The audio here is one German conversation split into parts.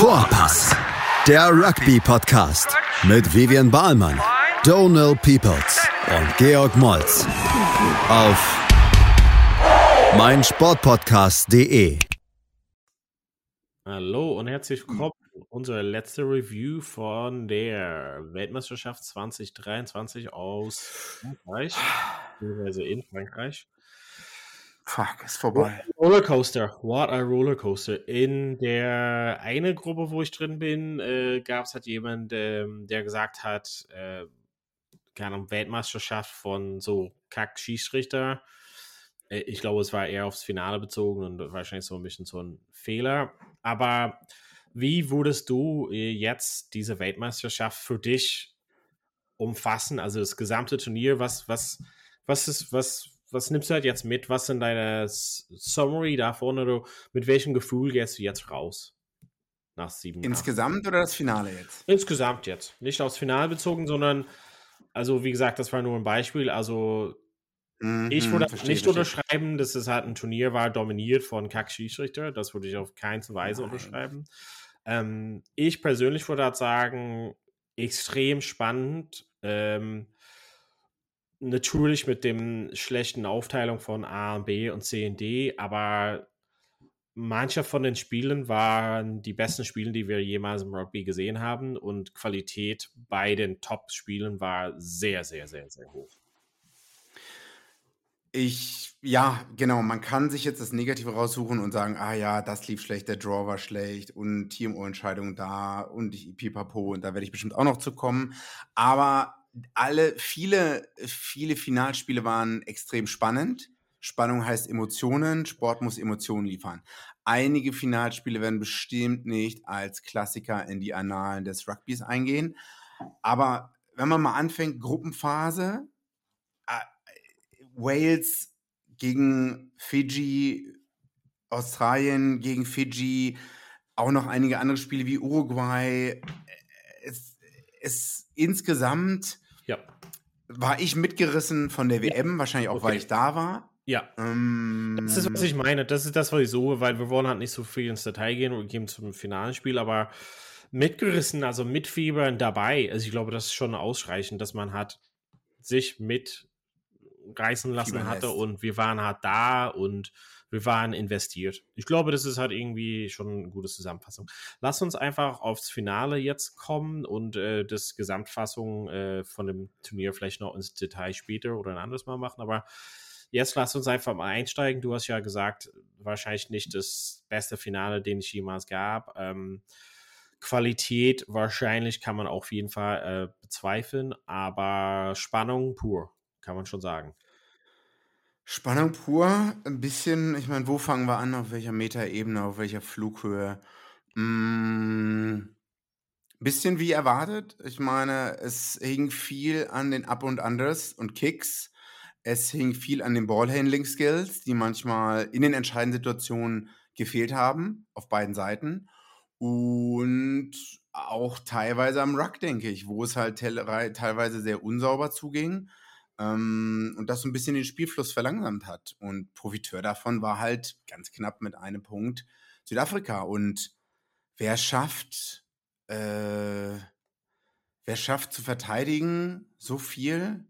Vorpass, der Rugby-Podcast mit Vivian Bahlmann, Donal Peoples und Georg Moltz auf meinsportpodcast.de. Hallo und herzlich willkommen. Unsere letzte Review von der Weltmeisterschaft 2023 aus Frankreich, beziehungsweise in Frankreich. Fuck, ist vorbei. Rollercoaster, what a Rollercoaster. In der eine Gruppe, wo ich drin bin, äh, gab es halt jemand, ähm, der gesagt hat, äh, keine Ahnung, Weltmeisterschaft von so Kack-Schießrichter. Äh, ich glaube, es war eher aufs Finale bezogen und wahrscheinlich so ein bisschen so ein Fehler. Aber wie würdest du äh, jetzt diese Weltmeisterschaft für dich umfassen? Also das gesamte Turnier, was, was, was ist, was, was nimmst du halt jetzt mit? Was sind deine Summary davon oder mit welchem Gefühl gehst du jetzt raus? Nach sieben Insgesamt oder das Finale jetzt? Insgesamt jetzt. Nicht aufs Finale bezogen, sondern, also wie gesagt, das war nur ein Beispiel. Also mhm, ich würde verstehe, nicht verstehe. unterschreiben, dass es halt ein Turnier war, dominiert von Kack-Schießrichter. Das würde ich auf keine Weise Nein. unterschreiben. Ähm, ich persönlich würde halt sagen, extrem spannend. Ähm, natürlich mit dem schlechten Aufteilung von A und B und C und D, aber mancher von den Spielen waren die besten Spiele, die wir jemals im Rugby gesehen haben und Qualität bei den Top-Spielen war sehr, sehr, sehr, sehr hoch. Ich, ja, genau, man kann sich jetzt das Negative raussuchen und sagen, ah ja, das lief schlecht, der Draw war schlecht und TMO-Entscheidung da und ich pipapo und da werde ich bestimmt auch noch zu kommen. Aber alle, viele, viele Finalspiele waren extrem spannend. Spannung heißt Emotionen, Sport muss Emotionen liefern. Einige Finalspiele werden bestimmt nicht als Klassiker in die Annalen des Rugbys eingehen. Aber wenn man mal anfängt, Gruppenphase, äh, Wales gegen Fiji, Australien gegen Fiji, auch noch einige andere Spiele wie Uruguay. Es, es insgesamt. War ich mitgerissen von der WM, ja. wahrscheinlich auch, okay. weil ich da war. Ja. Ähm, das ist, was ich meine. Das ist das, was ich suche, weil wir wollen halt nicht so viel ins Detail gehen und gehen zum finalen Spiel, aber mitgerissen, also mitfiebern dabei. Also ich glaube, das ist schon ausreichend, dass man hat sich mitreißen lassen hatte und wir waren halt da und wir waren investiert. Ich glaube, das ist halt irgendwie schon eine gute Zusammenfassung. Lass uns einfach aufs Finale jetzt kommen und äh, das Gesamtfassung äh, von dem Turnier vielleicht noch ins Detail später oder ein anderes Mal machen. Aber jetzt lass uns einfach mal einsteigen. Du hast ja gesagt, wahrscheinlich nicht das beste Finale, den es jemals gab. Ähm, Qualität wahrscheinlich kann man auf jeden Fall äh, bezweifeln, aber Spannung pur, kann man schon sagen. Spannung pur, ein bisschen, ich meine, wo fangen wir an, auf welcher Metaebene, auf welcher Flughöhe? Hm, bisschen wie erwartet. Ich meine, es hing viel an den Up und Unders und Kicks. Es hing viel an den Ballhandling-Skills, die manchmal in den entscheidenden Situationen gefehlt haben, auf beiden Seiten. Und auch teilweise am Ruck, denke ich, wo es halt teilweise sehr unsauber zuging ähm, und das so ein bisschen den Spielfluss verlangsamt hat. Und Profiteur davon war halt ganz knapp mit einem Punkt Südafrika. Und wer schafft, äh, wer schafft zu verteidigen so viel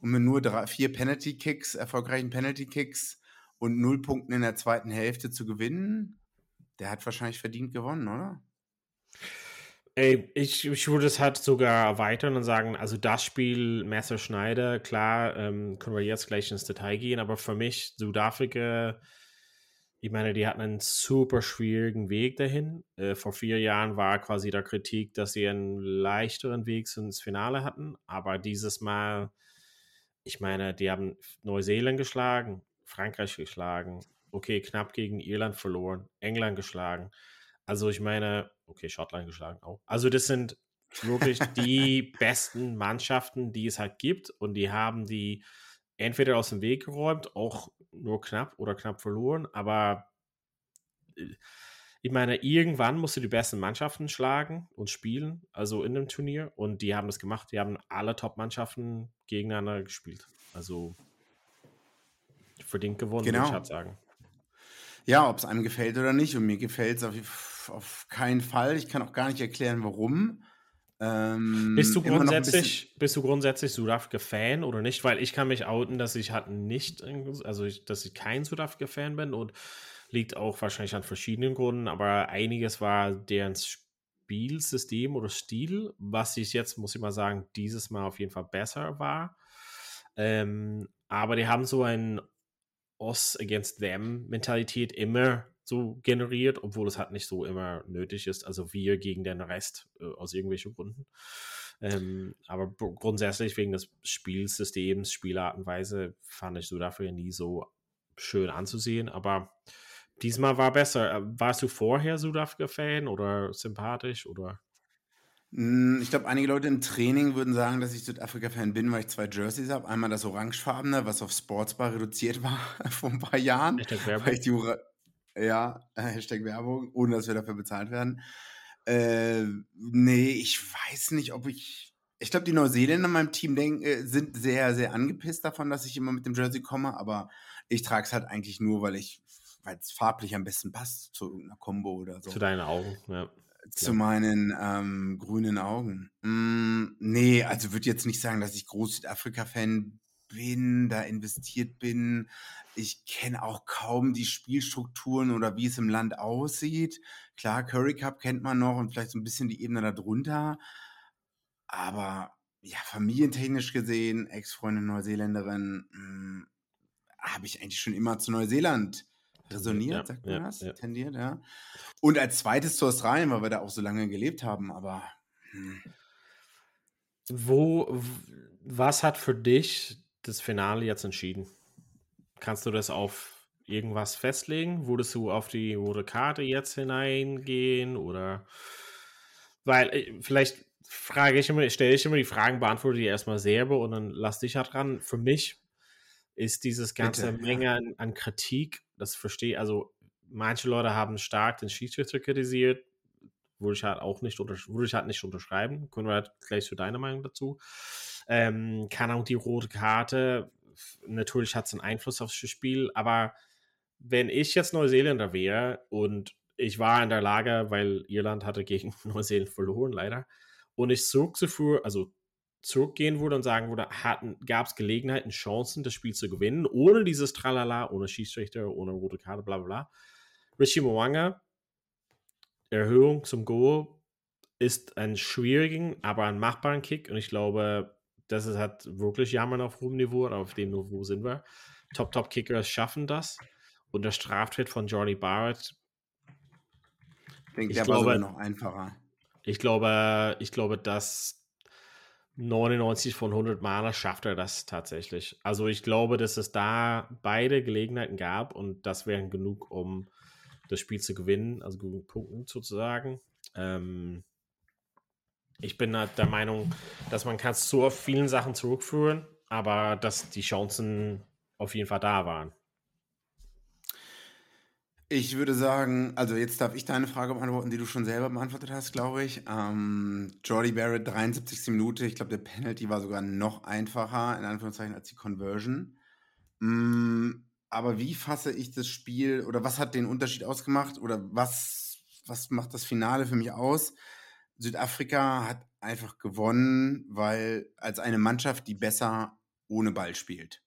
und mit nur drei, vier Penalty-Kicks, erfolgreichen Penalty-Kicks und null Punkten in der zweiten Hälfte zu gewinnen, der hat wahrscheinlich verdient gewonnen, oder? Ey, ich, ich würde es halt sogar erweitern und sagen, also das Spiel Messer Schneider, klar, ähm, können wir jetzt gleich ins Detail gehen, aber für mich Südafrika, ich meine, die hatten einen super schwierigen Weg dahin. Äh, vor vier Jahren war quasi der Kritik, dass sie einen leichteren Weg ins Finale hatten, aber dieses Mal, ich meine, die haben Neuseeland geschlagen, Frankreich geschlagen, okay, knapp gegen Irland verloren, England geschlagen. Also ich meine, okay, Schottland geschlagen auch. Also das sind wirklich die besten Mannschaften, die es halt gibt und die haben die entweder aus dem Weg geräumt, auch nur knapp oder knapp verloren, aber äh, ich meine, irgendwann musst du die besten Mannschaften schlagen und spielen, also in dem Turnier und die haben das gemacht. Die haben alle Top-Mannschaften gegeneinander gespielt. Also verdient gewonnen, genau. würde ich halt sagen. Ja, ob es einem gefällt oder nicht. Und mir gefällt es auf jeden Fall auf keinen Fall. Ich kann auch gar nicht erklären, warum. Ähm, bist, du grundsätzlich, bist du grundsätzlich Südafrika-Fan oder nicht? Weil ich kann mich outen, dass ich halt nicht, also ich, dass ich kein Südafrika-Fan bin und liegt auch wahrscheinlich an verschiedenen Gründen, aber einiges war deren Spielsystem oder Stil, was ich jetzt, muss ich mal sagen, dieses Mal auf jeden Fall besser war. Ähm, aber die haben so ein Us against them Mentalität immer so generiert, obwohl es halt nicht so immer nötig ist. Also wir gegen den Rest äh, aus irgendwelchen Gründen. Ähm, aber grundsätzlich wegen des Spielsystems, Spielartenweise fand ich Südafrika nie so schön anzusehen. Aber diesmal war besser. Äh, warst du vorher Südafrika-Fan oder sympathisch oder? Hm, ich glaube, einige Leute im Training würden sagen, dass ich Südafrika-Fan bin, weil ich zwei Jerseys habe. Einmal das orangefarbene, was auf Sportsbar reduziert war vor ein paar Jahren. Werbung. ich die ja, Hashtag Werbung, ohne dass wir dafür bezahlt werden. Äh, nee, ich weiß nicht, ob ich. Ich glaube, die Neuseeländer in meinem Team denk, äh, sind sehr, sehr angepisst davon, dass ich immer mit dem Jersey komme, aber ich trage es halt eigentlich nur, weil ich, weil es farblich am besten passt zu irgendeiner Combo oder so. Zu deinen Augen, ja. Zu meinen ähm, grünen Augen. Mm, nee, also würde jetzt nicht sagen, dass ich groß Südafrika-Fan bin, da investiert bin. Ich kenne auch kaum die Spielstrukturen oder wie es im Land aussieht. Klar, Curry Cup kennt man noch und vielleicht so ein bisschen die Ebene darunter. Aber ja, familientechnisch gesehen, Ex-Freundin Neuseeländerin, hm, habe ich eigentlich schon immer zu Neuseeland resoniert, ja, sagt man ja, das? Ja. Tendiert, ja. Und als zweites zu Australien, weil wir da auch so lange gelebt haben, aber. Hm. Wo, was hat für dich das Finale jetzt entschieden? Kannst du das auf irgendwas festlegen? Würdest du auf die rote Karte jetzt hineingehen oder weil äh, vielleicht frage ich immer, stelle ich immer die Fragen, beantworte die erstmal selber und dann lass dich halt dran. Für mich ist dieses ganze Bitte, Menge an, an, Kritik, das verstehe, also manche Leute haben stark den Schiedsrichter kritisiert, würde ich halt auch nicht, würde ich halt nicht unterschreiben. Können wir halt gleich zu deiner Meinung dazu. Ähm, kann auch die rote Karte, natürlich hat es einen Einfluss aufs Spiel, aber wenn ich jetzt Neuseeländer wäre und ich war in der Lage, weil Irland hatte gegen Neuseeland verloren, leider, und ich zurückzuführen, also zurückgehen würde und sagen würde, gab es Gelegenheiten, Chancen, das Spiel zu gewinnen, ohne dieses Tralala, ohne Schiedsrichter, ohne rote Karte, bla bla bla. Richie Mwanga, Erhöhung zum Goal, ist ein schwierigen, aber ein machbaren Kick und ich glaube, das ist halt wirklich Jammern auf hohem Niveau, auf dem Niveau sind wir. Top-Top-Kickers schaffen das und der Straftritt von Johnny Barrett. Ich denke, der glaube, noch einfacher. Ich glaube, ich glaube, dass 99 von 100 Maler schafft er das tatsächlich. Also ich glaube, dass es da beide Gelegenheiten gab und das wären genug, um das Spiel zu gewinnen, also genug Punkten sozusagen. Ähm, ich bin halt der Meinung, dass man kann es zu auf vielen Sachen zurückführen, aber dass die Chancen auf jeden Fall da waren. Ich würde sagen, also jetzt darf ich deine Frage beantworten, die du schon selber beantwortet hast, glaube ich. Ähm, Jordi Barrett, 73. Minute. Ich glaube, der Penalty war sogar noch einfacher, in Anführungszeichen, als die Conversion. Mm, aber wie fasse ich das Spiel oder was hat den Unterschied ausgemacht oder was, was macht das Finale für mich aus? Südafrika hat einfach gewonnen, weil als eine Mannschaft, die besser ohne Ball spielt.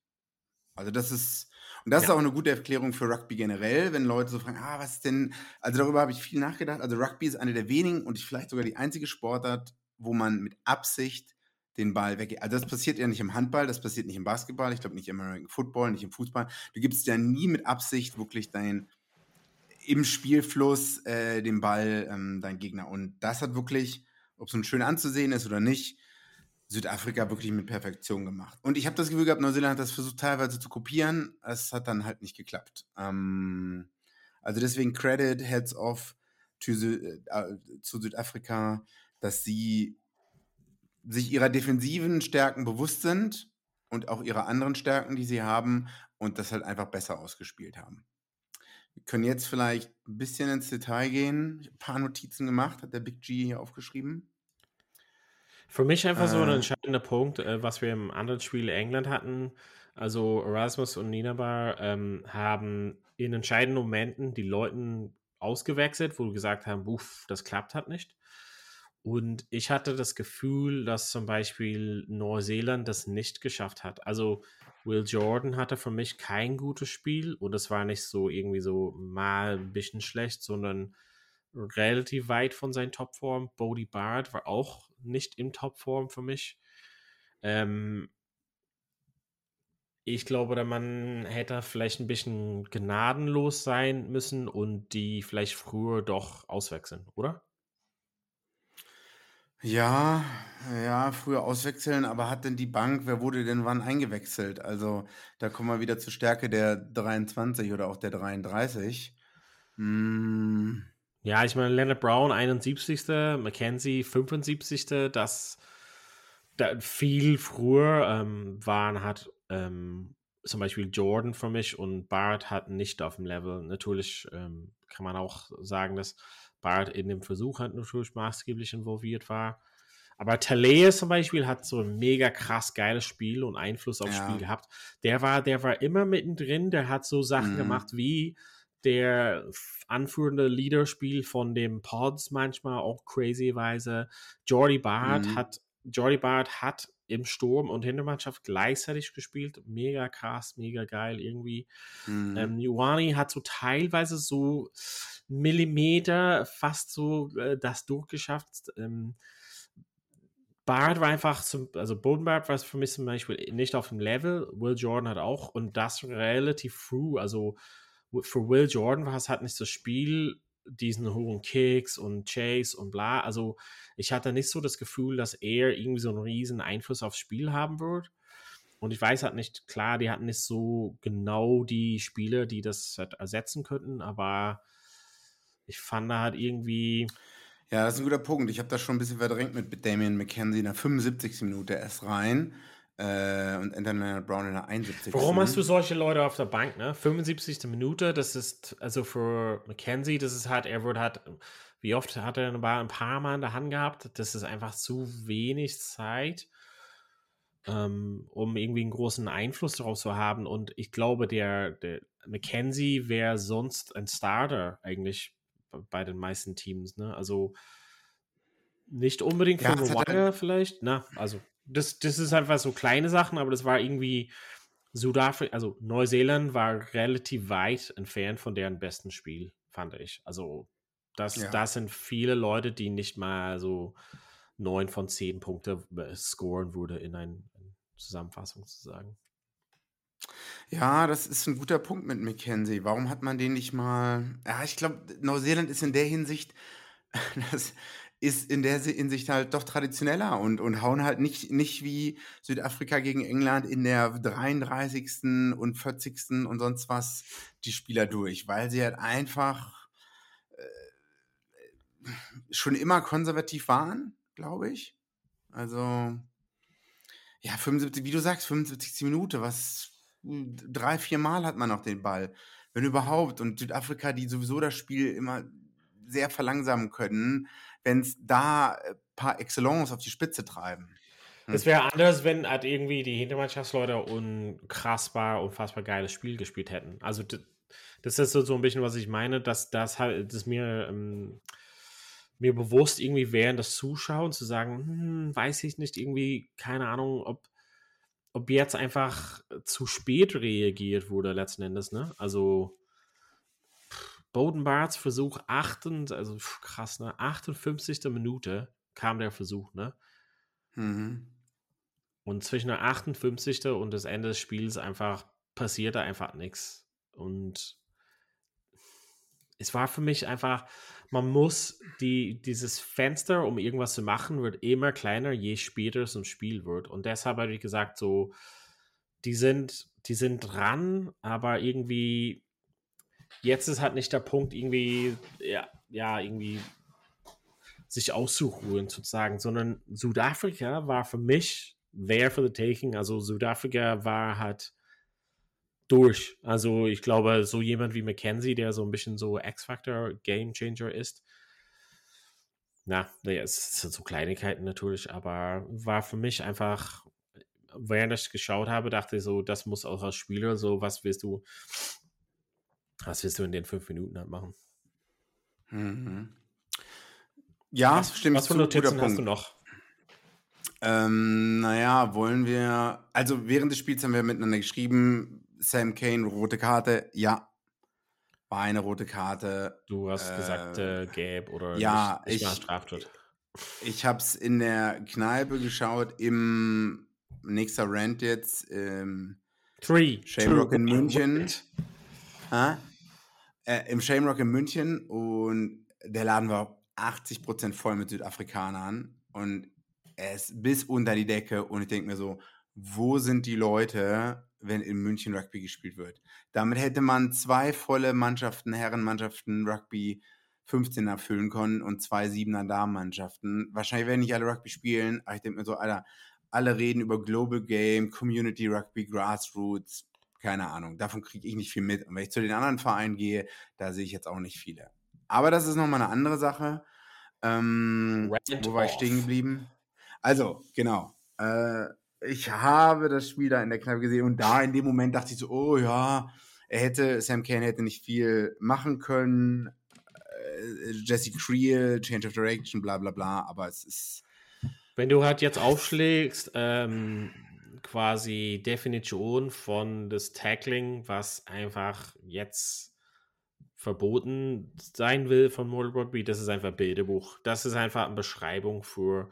Also das ist und das ja. ist auch eine gute Erklärung für Rugby generell, wenn Leute so fragen, ah, was ist denn, also darüber habe ich viel nachgedacht. Also Rugby ist eine der wenigen und vielleicht sogar die einzige Sportart, wo man mit Absicht den Ball weggeht. Also das passiert ja nicht im Handball, das passiert nicht im Basketball, ich glaube nicht im American Football, nicht im Fußball. Du gibst ja nie mit Absicht wirklich dein im Spielfluss äh, den Ball ähm, dein Gegner. Und das hat wirklich, ob es so schön anzusehen ist oder nicht, Südafrika wirklich mit Perfektion gemacht. Und ich habe das Gefühl gehabt, Neuseeland hat das versucht teilweise zu kopieren. Es hat dann halt nicht geklappt. Ähm, also deswegen Credit, Heads off zu, äh, zu Südafrika, dass sie sich ihrer defensiven Stärken bewusst sind und auch ihrer anderen Stärken, die sie haben und das halt einfach besser ausgespielt haben. Wir können jetzt vielleicht ein bisschen ins Detail gehen. Ich habe ein paar Notizen gemacht, hat der Big G hier aufgeschrieben. Für mich einfach äh, so ein äh. entscheidender Punkt, äh, was wir im anderen Spiel England hatten. Also Erasmus und Ninabar ähm, haben in entscheidenden Momenten die Leuten ausgewechselt, wo gesagt haben, uff, das klappt halt nicht. Und ich hatte das Gefühl, dass zum Beispiel Neuseeland das nicht geschafft hat. Also Will Jordan hatte für mich kein gutes Spiel und es war nicht so irgendwie so mal ein bisschen schlecht, sondern relativ weit von seinen Topform. Bodie Bard war auch nicht im Topform für mich. Ähm, ich glaube, der Mann hätte vielleicht ein bisschen gnadenlos sein müssen und die vielleicht früher doch auswechseln, oder? Ja, ja, früher auswechseln, aber hat denn die Bank, wer wurde denn wann eingewechselt? Also da kommen wir wieder zur Stärke der 23 oder auch der 33. Hm. Ja, ich meine, Leonard Brown 71. Mackenzie 75. Das, das viel früher ähm, waren hat ähm, zum Beispiel Jordan für mich und Bart hat nicht auf dem Level. Natürlich ähm, kann man auch sagen, dass Bart in dem Versuch halt natürlich maßgeblich involviert war. Aber Talea zum Beispiel hat so ein mega krass geiles Spiel und Einfluss aufs ja. Spiel gehabt. Der war, der war immer mittendrin, der hat so Sachen mhm. gemacht wie der anführende Leaderspiel von dem Pods manchmal auch crazyweise. Jordi Bart mhm. hat Jordi Bart hat im Sturm und Hintermannschaft gleichzeitig gespielt. Mega krass, mega geil irgendwie. Mhm. Ähm, Ioani hat so teilweise so Millimeter fast so äh, das durchgeschafft. Ähm, Bart war einfach, zum, also Bodenbart war für mich zum Beispiel nicht auf dem Level. Will Jordan hat auch und das relativ früh. Also für Will Jordan war es halt nicht das Spiel, diesen hohen Kicks und Chase und bla. Also ich hatte nicht so das Gefühl, dass er irgendwie so einen riesen Einfluss aufs Spiel haben wird. Und ich weiß halt nicht, klar, die hatten nicht so genau die Spieler, die das halt ersetzen könnten, aber ich fand da halt irgendwie. Ja, das ist ein guter Punkt. Ich habe das schon ein bisschen verdrängt mit Damian McKenzie in der 75. Minute erst rein. Äh, und Anthony Brown in der 71. Warum hast du solche Leute auf der Bank, ne? 75. Minute, das ist, also für McKenzie, das ist halt, er wird halt, wie oft hat er ein paar Mal in der Hand gehabt? Das ist einfach zu wenig Zeit, ähm, um irgendwie einen großen Einfluss darauf zu haben. Und ich glaube, der, der McKenzie wäre sonst ein Starter eigentlich bei den meisten Teams, ne? Also nicht unbedingt für ja, Wire vielleicht, na, also das, das ist einfach so kleine Sachen, aber das war irgendwie Südafrika, also Neuseeland war relativ weit entfernt von deren besten Spiel, fand ich. Also das, ja. das sind viele Leute, die nicht mal so neun von zehn Punkte scoren würde in einer Zusammenfassung zu sagen. Ja, das ist ein guter Punkt mit Mackenzie. Warum hat man den nicht mal? Ja, ich glaube, Neuseeland ist in der Hinsicht, das, ist in der Hinsicht halt doch traditioneller und, und hauen halt nicht, nicht wie Südafrika gegen England in der 33. und 40. und sonst was die Spieler durch, weil sie halt einfach äh, schon immer konservativ waren, glaube ich. Also, ja, 75, wie du sagst, 75. Minute, was drei, vier Mal hat man noch den Ball, wenn überhaupt. Und Südafrika, die sowieso das Spiel immer sehr verlangsamen können, wenn es da äh, par excellence auf die Spitze treiben. Hm. Es wäre anders, wenn halt irgendwie die Hintermannschaftsleute unkrassbar, unfassbar geiles Spiel gespielt hätten. Also das ist so ein bisschen, was ich meine, dass das halt, das mir, ähm, mir bewusst irgendwie während des Zuschauen zu sagen, hm, weiß ich nicht, irgendwie, keine Ahnung, ob, ob jetzt einfach zu spät reagiert wurde letzten Endes, ne? Also Bodenbarts Versuch 8, also krass, ne? 58. Minute kam der Versuch, ne? Mhm. Und zwischen der 58. und das Ende des Spiels einfach passierte einfach nichts. Und es war für mich einfach, man muss die, dieses Fenster, um irgendwas zu machen, wird immer kleiner, je später es im Spiel wird. Und deshalb habe ich gesagt, so, die sind, die sind dran, aber irgendwie jetzt ist halt nicht der Punkt, irgendwie, ja, ja, irgendwie sich auszuruhen, sozusagen, sondern Südafrika war für mich there for the taking. Also Südafrika war halt durch. Also ich glaube, so jemand wie Mackenzie, der so ein bisschen so X-Factor Game Changer ist, na, naja, es sind so Kleinigkeiten natürlich, aber war für mich einfach, während ich geschaut habe, dachte ich so, das muss auch als Spieler so, was willst du was willst du in den fünf Minuten halt machen? Mhm. Ja, Was, stimmt was für Notizen hast du noch? Ähm, naja, wollen wir. Also während des Spiels haben wir miteinander geschrieben, Sam Kane, rote Karte, ja. War eine rote Karte. Du hast gesagt, Äh, äh, gelb oder ja, nicht, nicht ich, Straftat. ich habe es in der Kneipe geschaut, im nächster Rant jetzt, im Three, Shamrock in München. one. Äh, Im Shamrock in München und der Laden war 80% voll mit Südafrikanern und ist bis unter die Decke und ich denke mir so, wo sind die Leute, wenn in München Rugby gespielt wird? Damit hätte man zwei volle Mannschaften, Herrenmannschaften Rugby 15er füllen können und zwei Siebener Damenmannschaften. Wahrscheinlich werden nicht alle Rugby spielen, aber ich denke mir so, Alter, alle reden über Global Game, Community Rugby, Grassroots, keine Ahnung. Davon kriege ich nicht viel mit. Und wenn ich zu den anderen Vereinen gehe, da sehe ich jetzt auch nicht viele. Aber das ist nochmal eine andere Sache. Ähm, wo war ich stehen geblieben? Also, genau. Äh, ich habe das Spiel da in der Kneipe gesehen und da in dem Moment dachte ich so, oh ja, er hätte, Sam Kane hätte nicht viel machen können. Äh, Jesse Creel, Change of Direction, bla bla bla, aber es ist. Wenn du halt jetzt aufschlägst, ähm, quasi Definition von das Tackling, was einfach jetzt verboten sein will von Mortal Rugby, das ist einfach Bilderbuch. Das ist einfach eine Beschreibung für,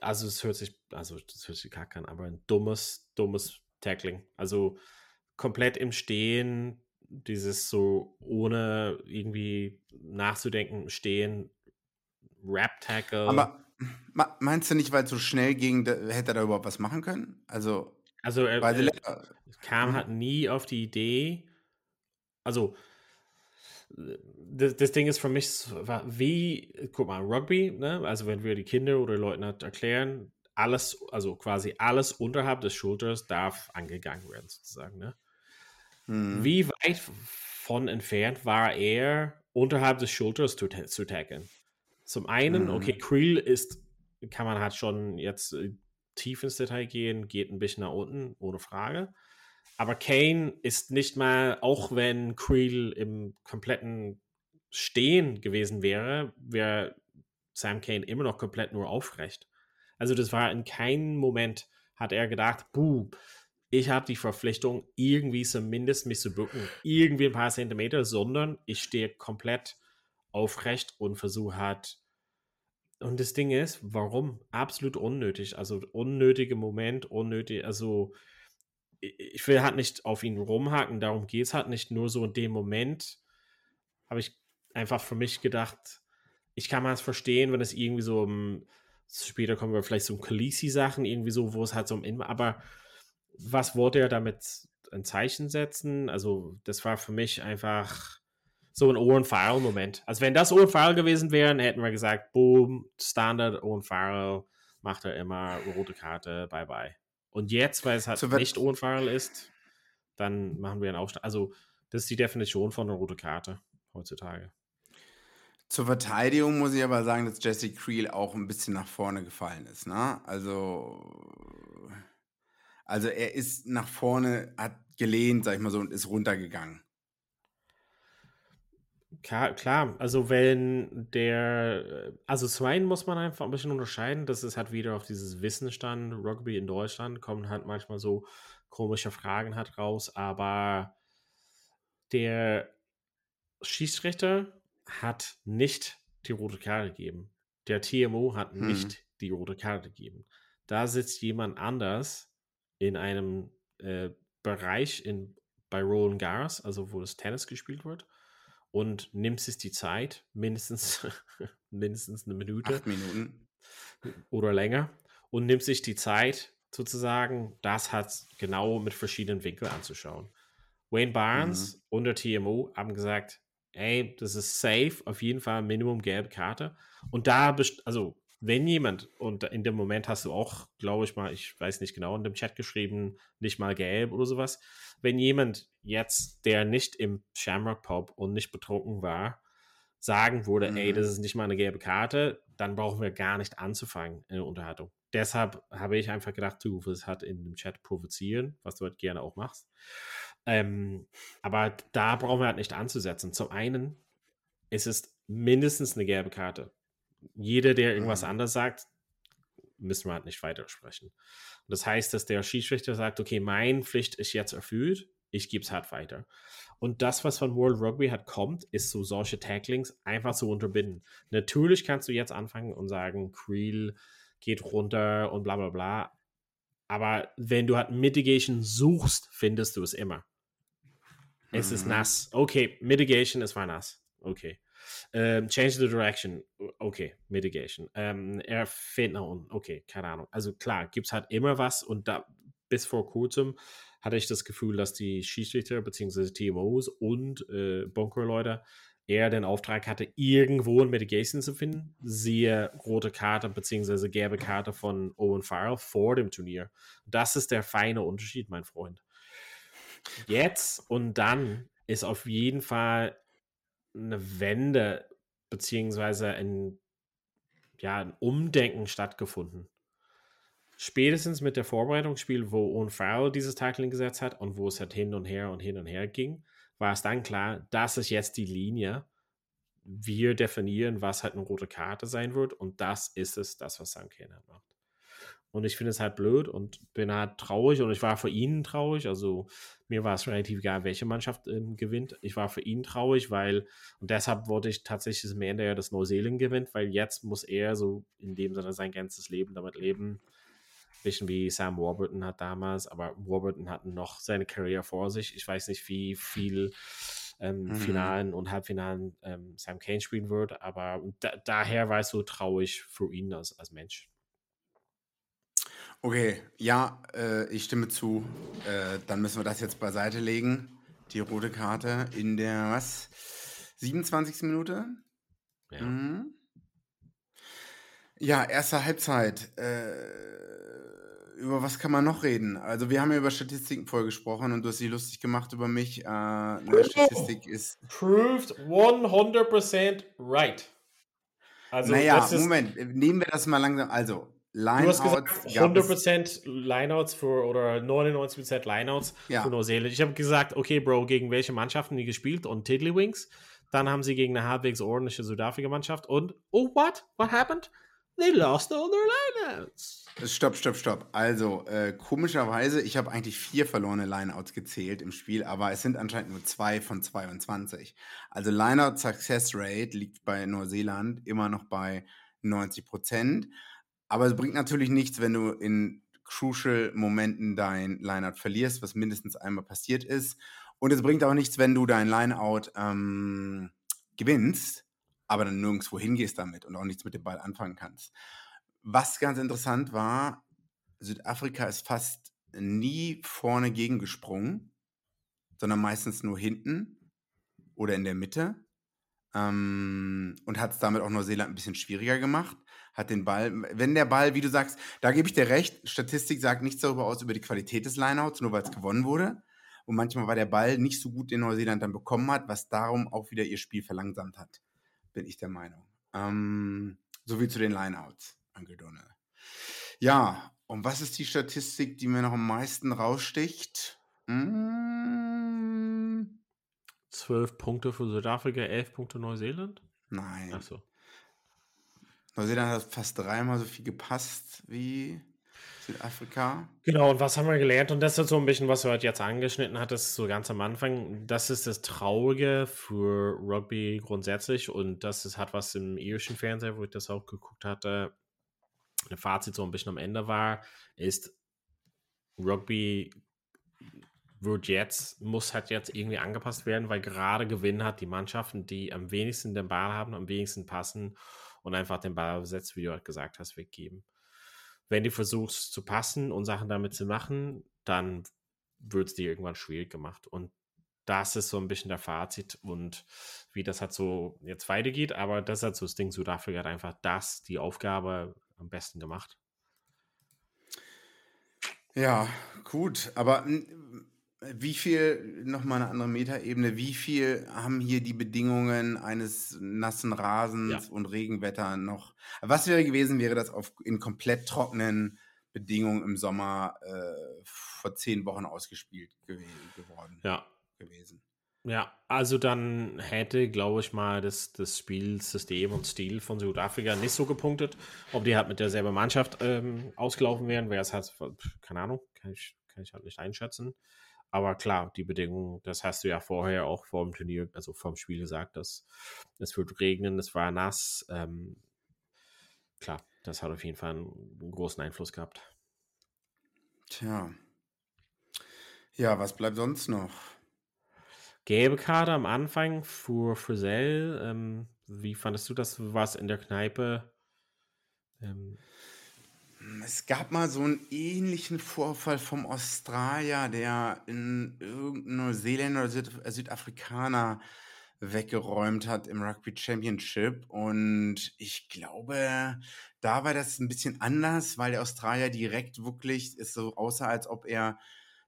also es hört sich, also das hört sich kacke an, aber ein dummes, dummes Tackling. Also komplett im Stehen, dieses so ohne irgendwie nachzudenken, Stehen, Rap-Tackle. Aber ma- meinst du nicht, weil es so schnell ging, hätte er da überhaupt was machen können? Also, Also er, er Le- kam Mhm. halt nie auf die Idee, also das, das Ding ist für mich, wie, guck mal, Rugby, ne? also wenn wir die Kinder oder Leuten halt erklären, alles, also quasi alles unterhalb des Schulters darf angegangen werden, sozusagen. Ne? Mhm. Wie weit von entfernt war er, unterhalb des Schulters zu, zu tackeln? Zum einen, Mhm. okay, Creel ist, kann man halt schon jetzt äh, tief ins Detail gehen, geht ein bisschen nach unten, ohne Frage. Aber Kane ist nicht mal, auch wenn Creel im kompletten Stehen gewesen wäre, wäre Sam Kane immer noch komplett nur aufrecht. Also das war in keinem Moment, hat er gedacht, buh, ich habe die Verpflichtung, irgendwie zumindest mich zu bücken, irgendwie ein paar Zentimeter, sondern ich stehe komplett aufrecht und versuche halt. Und das Ding ist, warum? Absolut unnötig. Also unnötige Moment, unnötig, also ich will halt nicht auf ihn rumhaken, darum geht es halt nicht nur so in dem Moment, habe ich einfach für mich gedacht, ich kann mal es verstehen, wenn es irgendwie so um, später kommen wir vielleicht so um Khaleesi-Sachen, irgendwie so, wo es halt so um, aber was wollte er damit ein Zeichen setzen? Also, das war für mich einfach so ein Owen Farrell-Moment. Also, wenn das Owen Farrell gewesen wäre, hätten wir gesagt, boom, Standard Owen Farrell, macht er immer rote Karte, bye bye. Und jetzt, weil es halt So nicht Owen Farrell ist, dann machen wir einen Aufstand. Also, das ist die Definition von einer rote Karte heutzutage. Zur Verteidigung muss ich aber sagen, dass Jesse Creel auch ein bisschen nach vorne gefallen ist. Ne? Also, also er ist nach vorne, hat gelehnt, sag ich mal so, und ist runtergegangen. Klar, klar, also wenn der, also zum einen muss man einfach ein bisschen unterscheiden, dass es halt wieder auf dieses Wissensstand Rugby in Deutschland kommen halt manchmal so komische Fragen halt raus, aber der Schiedsrichter hat nicht die rote Karte gegeben. Der TMO hat Hm. nicht die rote Karte gegeben. Da sitzt jemand anders in einem äh, Bereich in, bei Roland Garros, also wo das Tennis gespielt wird, und nimmt sich die Zeit, mindestens, mindestens eine Minute Acht Minuten. oder länger, und nimmt sich die Zeit, sozusagen, das hat genau mit verschiedenen Winkeln anzuschauen. Wayne Barnes Mhm. und der TMO haben gesagt, ey, das ist safe, auf jeden Fall Minimum gelbe Karte. Und da, also, wenn jemand, und in dem Moment hast du auch, glaube ich mal, ich weiß nicht genau, in dem Chat geschrieben, nicht mal gelb oder sowas. Wenn jemand jetzt, der nicht im Shamrock Pub und nicht betrunken war, sagen würde, ey, Mhm. das ist nicht mal eine gelbe Karte, dann brauchen wir gar nicht anzufangen in der Unterhaltung. Deshalb habe ich einfach gedacht, du willst halt in dem Chat provozieren, was du halt gerne auch machst. Ähm, aber da brauchen wir halt nicht anzusetzen. Zum einen, es ist mindestens eine gelbe Karte. Jeder, der irgendwas Mhm. anderes sagt, müssen wir halt nicht weitersprechen. Und das heißt, dass der Schiedsrichter sagt, okay, meine Pflicht ist jetzt erfüllt, ich gebe es halt weiter. Und das, was von World Rugby hat kommt, ist so solche Tacklings einfach zu unterbinden. Natürlich kannst du jetzt anfangen und sagen, Creel geht runter und bla bla bla. Aber wenn du halt Mitigation suchst, findest du es immer. Es ist Mhm. nass. Okay, Mitigation, es war nass. Okay. Ähm, change the direction. Okay, Mitigation. Ähm, er fährt nach unten. Okay, keine Ahnung. Also klar, gibt es halt immer was und da bis vor kurzem hatte ich das Gefühl, dass die Schiedsrichter bzw. TMOs und äh, Bunkerleute eher den Auftrag hatte, irgendwo ein Mitigation zu finden. Siehe rote Karte bzw. gelbe Karte von Owen Farrell vor dem Turnier. Das ist der feine Unterschied, mein Freund. Jetzt und dann ist auf jeden Fall eine Wende beziehungsweise ein, ja, ein Umdenken stattgefunden. Spätestens mit der Vorbereitungsspiel, wo Owen Farrell dieses Tackling gesetzt hat und wo es halt hin und her und hin und her ging, war es dann klar, das ist jetzt die Linie. Wir definieren, was halt eine rote Karte sein wird und das ist es, das, was Sam Kane halt macht. Und ich finde es halt blöd und bin halt traurig und ich war für ihn traurig. Also mir war es relativ egal, welche Mannschaft ähm, gewinnt. Ich war für ihn traurig, weil, und deshalb wollte ich tatsächlich am Ende ja, dass Neuseeland gewinnt, weil jetzt muss er so in dem Sinne sein ganzes Leben damit leben. Bisschen wie Sam Warburton hat damals, aber Warburton hat noch seine Karriere vor sich. Ich weiß nicht, wie viel ähm, Mhm. Finalen und Halbfinalen ähm, Sam Kane spielen wird, aber da, daher war es so traurig für ihn als, als Mensch. Okay, ja, äh, ich stimme zu. Äh, dann müssen wir das jetzt beiseite legen. Die rote Karte in der was? 27. Minute? Ja. Mhm. Ja, erste Halbzeit. Äh, über was kann man noch reden? Also wir haben ja über Statistiken vorher gesprochen und du hast dich lustig gemacht über mich. Äh, eine Statistik ist. Proved 100% right. Also, naja, das ist, Moment, nehmen wir das mal langsam. Also, du hast Lineouts gesagt gab es. 100% Lineouts für oder 99% Lineouts Ja. für Neuseeland. Ich habe gesagt, okay, Bro, gegen welche Mannschaften die gespielt und Tiddlywinks. Dann haben sie gegen eine halbwegs ordentliche Südafrika-Mannschaft und oh, what? What happened? They lost all their Lineouts. Stopp, stopp, stopp. Also, äh, komischerweise, ich habe eigentlich vier verlorene Lineouts gezählt im Spiel, aber es sind anscheinend nur zwei von 22. Also, Lineout Success Rate liegt bei Neuseeland immer noch bei 90 Prozent. Aber es bringt natürlich nichts, wenn du in crucial Momenten dein Lineout verlierst, was mindestens einmal passiert ist. Und es bringt auch nichts, wenn du dein Lineout ähm, gewinnst, aber dann nirgendwo hingehst damit und auch nichts mit dem Ball anfangen kannst. Was ganz interessant war, Südafrika ist fast nie vorne gegengesprungen, sondern meistens nur hinten oder in der Mitte. Ähm, und hat es damit auch Neuseeland ein bisschen schwieriger gemacht. Hat den Ball, wenn der Ball, wie du sagst, da gebe ich dir recht, Statistik sagt nichts darüber aus, über die Qualität des Lineouts, nur weil es gewonnen wurde. Und manchmal war der Ball nicht so gut, den Neuseeland dann bekommen hat, was darum auch wieder ihr Spiel verlangsamt hat, bin ich der Meinung. Ähm, so wie zu den Lineouts, Uncle Donald. Ja, und was ist die Statistik, die mir noch am meisten raussticht? Mm, 12 Punkte für Südafrika, 11 Punkte Neuseeland? nein. Achso. Neuseeland hat fast dreimal so viel gepasst wie Südafrika. Genau, und was haben wir gelernt? Und das ist so ein bisschen, was du halt jetzt angeschnitten hattest, so ganz am Anfang. Das ist das Traurige für Rugby grundsätzlich und das ist, hat was im irischen Fernseher, wo ich das auch geguckt hatte, ein Fazit so ein bisschen am Ende war, ist Rugby wird jetzt, muss halt jetzt irgendwie angepasst werden, weil gerade gewinnen hat die Mannschaften, die am wenigsten den Ball haben, am wenigsten passen und einfach den Ball besetzt, wie du halt gesagt hast, weggeben wenn du versuchst zu passen und Sachen damit zu machen, dann wird es dir irgendwann schwierig gemacht. Und das ist so ein bisschen der Fazit und wie das halt so jetzt weitergeht. Aber das ist halt so das Ding, Südafrika hat einfach das, die Aufgabe am besten gemacht. Ja, gut, aber wie viel, nochmal eine andere Metaebene, wie viel haben hier die Bedingungen eines nassen Rasens Ja. und Regenwetter noch? Was wäre gewesen, wäre das auf, in komplett trockenen Bedingungen im Sommer äh, vor zehn Wochen ausgespielt gew geworden Ja, gewesen? Ja, also dann hätte, glaube ich mal, das, das Spielsystem und Stil von Südafrika nicht so gepunktet. Ob die halt mit derselben Mannschaft ähm, ausgelaufen wären, wäre es halt, keine Ahnung, kann ich, kann ich halt nicht einschätzen. Aber klar, die Bedingungen, das hast du ja vorher auch vor dem Turnier, also vor dem Spiel gesagt, dass es wird regnen, es war nass. Ähm, klar, das hat auf jeden Fall einen großen Einfluss gehabt. Tja. Ja, was bleibt sonst noch? Gelbe Karte am Anfang für Frisell. Ähm, wie fandest du das? Was in der Kneipe? Ähm, es gab mal so einen ähnlichen Vorfall vom Australier, der in irgendeinem Neuseeländer oder Süd Südafrikaner weggeräumt hat im Rugby Championship. Und ich glaube, da war das ein bisschen anders, weil der Australier direkt wirklich es so aussah, als ob er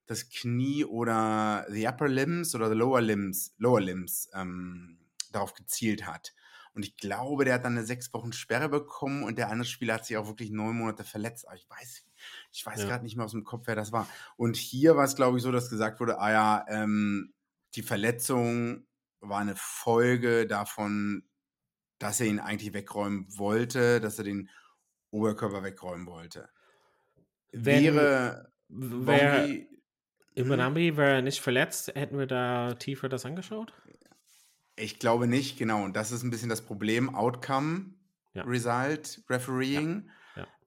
das Knie oder the upper limbs oder the lower limbs, lower limbs ähm, darauf gezielt hat. Und ich glaube, der hat dann eine sechs Wochen Sperre bekommen und der andere Spieler hat sich auch wirklich neun Monate verletzt. Aber ich weiß, ich weiß ja. gerade nicht mehr aus dem Kopf, wer das war. Und hier war es, glaube ich, so, dass gesagt wurde, ah ja, ähm, die Verletzung war eine Folge davon, dass er ihn eigentlich wegräumen wollte, dass er den Oberkörper wegräumen wollte. Wenn, wäre wär, im Nambi wäre er nicht verletzt, hätten wir da tiefer das angeschaut? Ich glaube nicht, genau. Und das ist ein bisschen das Problem. Outcome, ja. Result, Refereeing. Ja.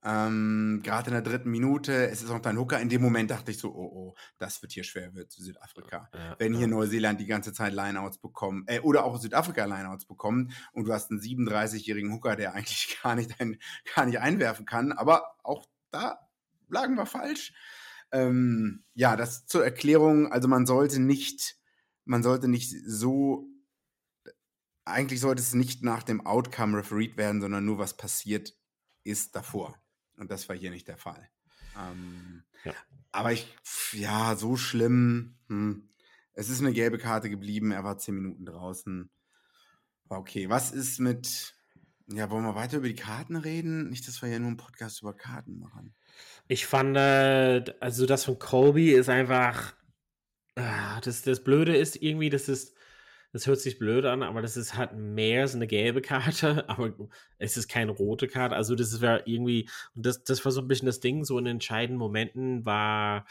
Ja. Ähm, Gerade in der dritten Minute, es ist auch dein Hooker. In dem Moment dachte ich so, oh, oh, das wird hier schwer wird zu Südafrika. Wenn hier Neuseeland die ganze Zeit Lineouts bekommen, äh, oder auch Südafrika Lineouts bekommen und du hast einen 37-jährigen Hooker, der eigentlich gar nicht, ein, gar nicht einwerfen kann. Aber auch da lagen wir falsch. Ähm, ja, das zur Erklärung. Also man sollte nicht, man sollte nicht so, eigentlich sollte es nicht nach dem Outcome refereed werden, sondern nur was passiert ist davor. Und das war hier nicht der Fall. Ähm, ja. Aber ich, ja, so schlimm. Hm. Es ist eine gelbe Karte geblieben. Er war zehn Minuten draußen. Okay, was ist mit, ja, wollen wir weiter über die Karten reden? Nicht, dass wir ja nur einen Podcast über Karten machen. Ich fand, äh, also das von Colby ist einfach, äh, das, das Blöde ist irgendwie, das ist, das hört sich blöd an, aber das ist halt mehr als eine gelbe Karte, aber es ist keine rote Karte. Also das wäre irgendwie, und das, das war so ein bisschen das Ding, so in entscheidenden Momenten war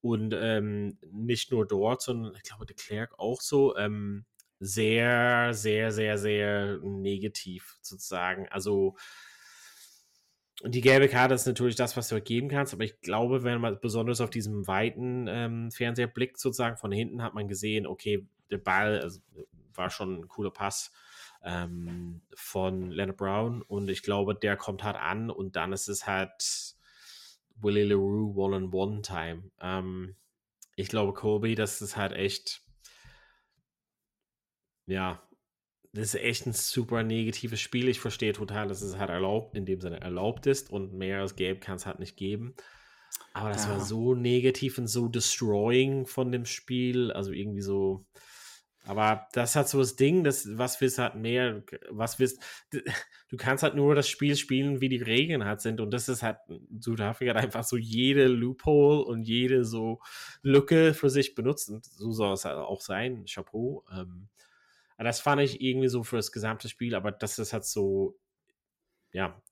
und ähm, nicht nur dort, sondern ich glaube, de Klerk auch so, ähm, sehr, sehr, sehr, sehr negativ sozusagen. Also die gelbe Karte ist natürlich das, was du geben kannst, aber ich glaube, wenn man besonders auf diesem weiten ähm, Fernseher blickt, sozusagen von hinten, hat man gesehen, okay, der Ball also, war schon ein cooler Pass ähm, von Leonard Brown und ich glaube, der kommt halt an und dann ist es halt Willie LaRue One-on-One-Time. Ähm, ich glaube, Kobe, das ist halt echt, ja, das ist echt ein super negatives Spiel. Ich verstehe total, dass es halt erlaubt, in dem Sinne erlaubt ist und mehr als gelb kann es halt nicht geben. Aber das ja. war so negativ und so destroying von dem Spiel. Also irgendwie so. Aber das hat so das Ding, das, was willst halt mehr, was willst, du kannst halt nur das Spiel spielen, wie die Regeln halt sind. Und das ist halt, Südafrika hat einfach so jede Loophole und jede so Lücke für sich benutzt. Und so soll es halt auch sein. Chapeau. Ähm, das fand ich irgendwie so für das gesamte Spiel, aber das ist halt so, ja,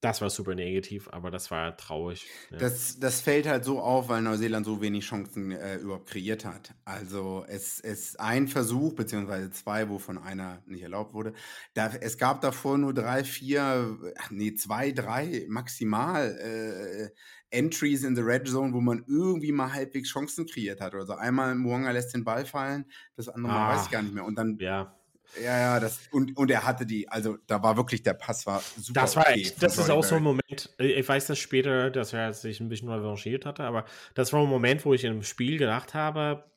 das war super negativ, aber das war traurig. Ja. Das, das fällt halt so auf, weil Neuseeland so wenig Chancen äh, überhaupt kreiert hat. Also es ist ein Versuch, beziehungsweise zwei, wovon einer nicht erlaubt wurde. Da, es gab davor nur drei, vier, nee, zwei, drei maximal äh, Entries in the Red Zone, wo man irgendwie mal halbwegs Chancen kreiert hat. Also einmal Mwanga lässt den Ball fallen, das andere Mal weiß ich ah, gar nicht mehr. Und dann ja. Ja, ja, das, und, und er hatte die, also da war wirklich, der Pass war super. Das war okay echt, das ist auch so ein Moment, ich weiß das später, dass er sich ein bisschen revanchiert hatte, aber das war ein Moment, wo ich in einem Spiel gedacht habe,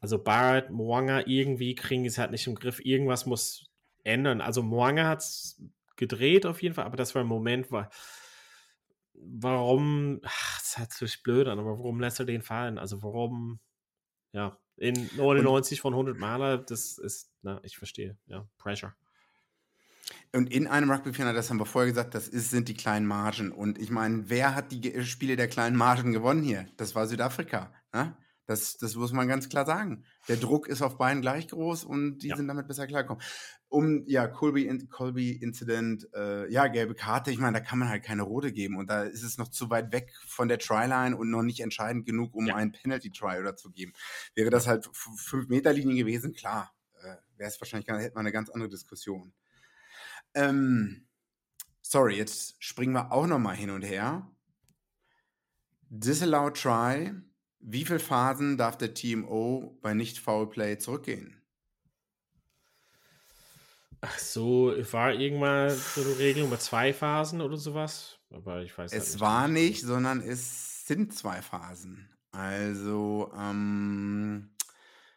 also Barrett, Mwanga, irgendwie kriegen es halt nicht im Griff, irgendwas muss ändern. Also Mwanga hat es gedreht auf jeden Fall, aber das war ein Moment, wo, warum, ach, das hat sich blöd an, aber warum lässt er den fallen? Also warum, ja, in 99 und, von 100 Maler, das ist, na, ich verstehe, ja, Pressure. Und in einem Rugby-Final, das haben wir vorher gesagt, das ist, sind die kleinen Margen. Und ich meine, wer hat die Spiele der kleinen Margen gewonnen hier? Das war Südafrika. Ne? Das, das muss man ganz klar sagen. Der Druck ist auf beiden gleich groß und die ja. sind damit besser klargekommen. Um, ja, Colby, Colby Incident, äh, ja, gelbe Karte, ich meine, da kann man halt keine rote geben und da ist es noch zu weit weg von der Tryline und noch nicht entscheidend genug, um ja. einen Penalty-Try oder zu geben. Wäre das halt fünf Meter Linie gewesen, klar, äh, wäre es wahrscheinlich, hätte man eine ganz andere Diskussion. Ähm, sorry, jetzt springen wir auch noch mal hin und her. Disallowed Try wie viele Phasen darf der TMO bei Nicht-Foul-Play zurückgehen? Ach so, war irgendwann so eine Regelung bei zwei Phasen oder sowas? Aber ich weiß Es halt nicht war nicht, sondern es sind zwei Phasen. Also, ähm,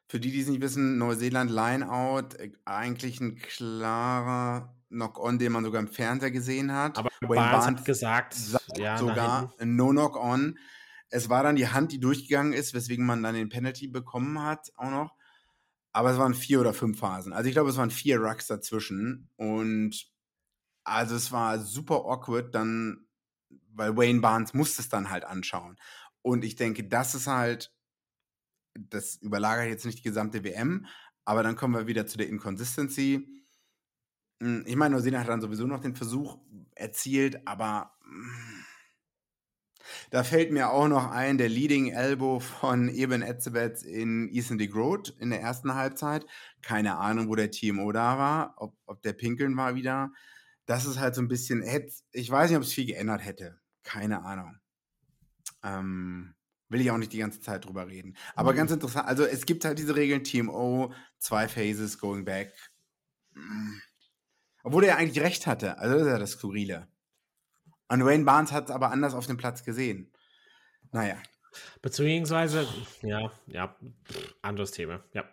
für die, die es nicht wissen, Neuseeland Lineout, äh, eigentlich ein klarer Knock-On, den man sogar im Fernseher gesehen hat. Aber Wayne Barnes, Barnes hat gesagt, sagt ja, sogar No Knock-On. Es war dann die Hand, die durchgegangen ist, weswegen man dann den Penalty bekommen hat, auch noch. Aber es waren vier oder fünf Phasen. Also ich glaube, es waren vier Rucks dazwischen. Und also es war super awkward, dann, weil Wayne Barnes musste es dann halt anschauen. Und ich denke, das ist halt, das überlagert jetzt nicht die gesamte WM, aber dann kommen wir wieder zu der Inconsistency. Hm, ich meine, Neuseeland hat dann sowieso noch den Versuch erzielt, aber hm, da fällt mir auch noch ein, der Leading Elbow von Eben Etzebeth in Ethan de Groot in der ersten Halbzeit. Keine Ahnung, wo der TMO da war, ob, ob der Pinkeln war wieder. Das ist halt so ein bisschen, ich weiß nicht, ob es viel geändert hätte. Keine Ahnung. Ähm, will ich auch nicht die ganze Zeit drüber reden. Aber mhm. ganz interessant, also es gibt halt diese Regeln, TMO, zwei Phases, going back. Obwohl er ja eigentlich recht hatte. Also das ist ja das Skurrile. Und Wayne Barnes hat es aber anders auf dem Platz gesehen. Naja. Beziehungsweise, ja, ja, anderes Thema. Ja.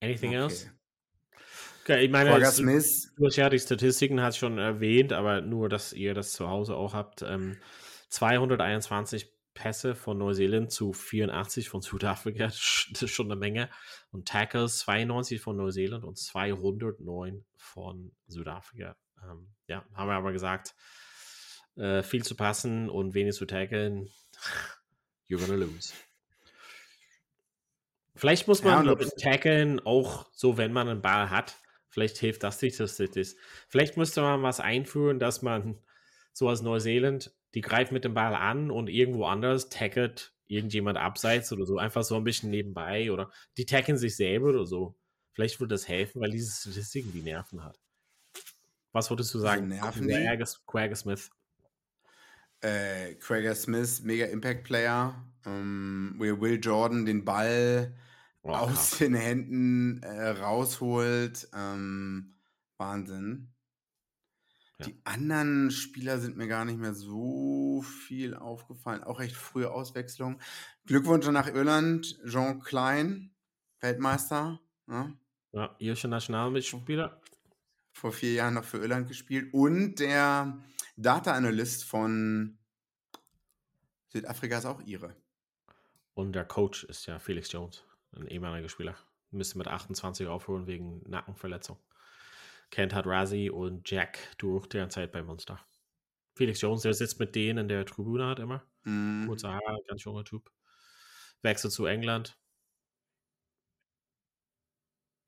Anything okay. else? Okay, ich meine, es, du hast ja die Statistiken hast schon erwähnt, aber nur, dass ihr das zu Hause auch habt. Ähm, 221 Pässe von Neuseeland zu 84 von Südafrika, das ist schon eine Menge. Und Tackles 92 von Neuseeland und 209 von Südafrika. Ähm, ja, haben wir aber gesagt, äh, viel zu passen und wenig zu tackeln, you're gonna lose. Vielleicht muss man ja, tackeln, auch so, wenn man einen Ball hat. Vielleicht hilft das nicht, dass das ist. Vielleicht müsste man was einführen, dass man so als Neuseeland, die greift mit dem Ball an und irgendwo anders tackelt irgendjemand abseits oder so, einfach so ein bisschen nebenbei oder die tackeln sich selber oder so. Vielleicht würde das helfen, weil diese Statistiken die Nerven hat. Was würdest du sagen? Nerven Quagger Smith. Äh, Craig Smith, mega Impact-Player. Ähm, Will Jordan den Ball oh, aus krass. den Händen äh, rausholt. Ähm, Wahnsinn. Ja. Die anderen Spieler sind mir gar nicht mehr so viel aufgefallen. Auch recht frühe Auswechslung. Glückwunsch nach Irland. Jean Klein, Weltmeister. Ja, ja irische Nationalmitspieler. Vor vier Jahren noch für Irland gespielt. Und der Data Analyst von Südafrika ist auch ihre. Und der Coach ist ja Felix Jones, ein ehemaliger Spieler. Müsste mit 28 aufholen wegen Nackenverletzung. Kent hat Razi und Jack durch deren Zeit bei Monster. Felix Jones, der sitzt mit denen in der Tribüne, hat immer. Mm. Kurze Haare, ganz junger Typ. Wechselt zu England.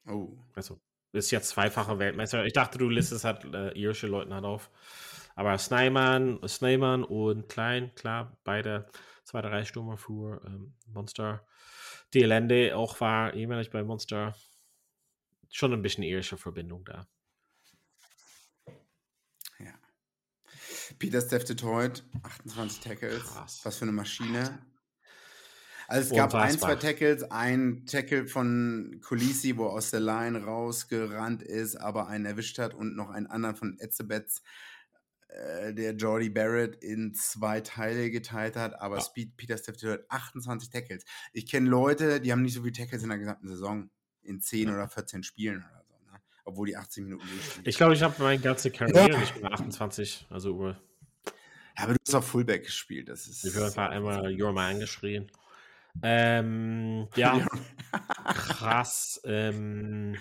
Oh. Also, ist jetzt zweifacher Weltmeister. Ich dachte, du listest halt äh, irische Leute halt auf. Aber Snyman, Snyman und Klein, klar, beide zweite Reichsturmer für ähm, Monster. Die Lende auch war ehemalig bei Monster. Schon ein bisschen irische Verbindung da. Ja. Peter Steph Detroit, 28 Tackles. Krass. Was für eine Maschine. Also es gab ein, zwei Tackles, ein Tackle von Kulisi, wo aus der Line rausgerannt ist, aber einen erwischt hat und noch einen anderen von Etzebetz, äh, der Jordy Barrett in zwei Teile geteilt hat, aber ja. Speed Peter Steph hat 28 Tackles. Ich kenne Leute, die haben nicht so viele Tackles in der gesamten Saison, in 10 ja. oder 14 Spielen oder so, ne? obwohl die 80 Minuten durchspielen. Ich glaube, ich habe meine ganze Karriere ja. nicht über 28, also über. Ja, aber du hast auch Fullback gespielt, das ist. Ich habe einmal Your Man geschrien. Ähm, ja, krass. Ähm,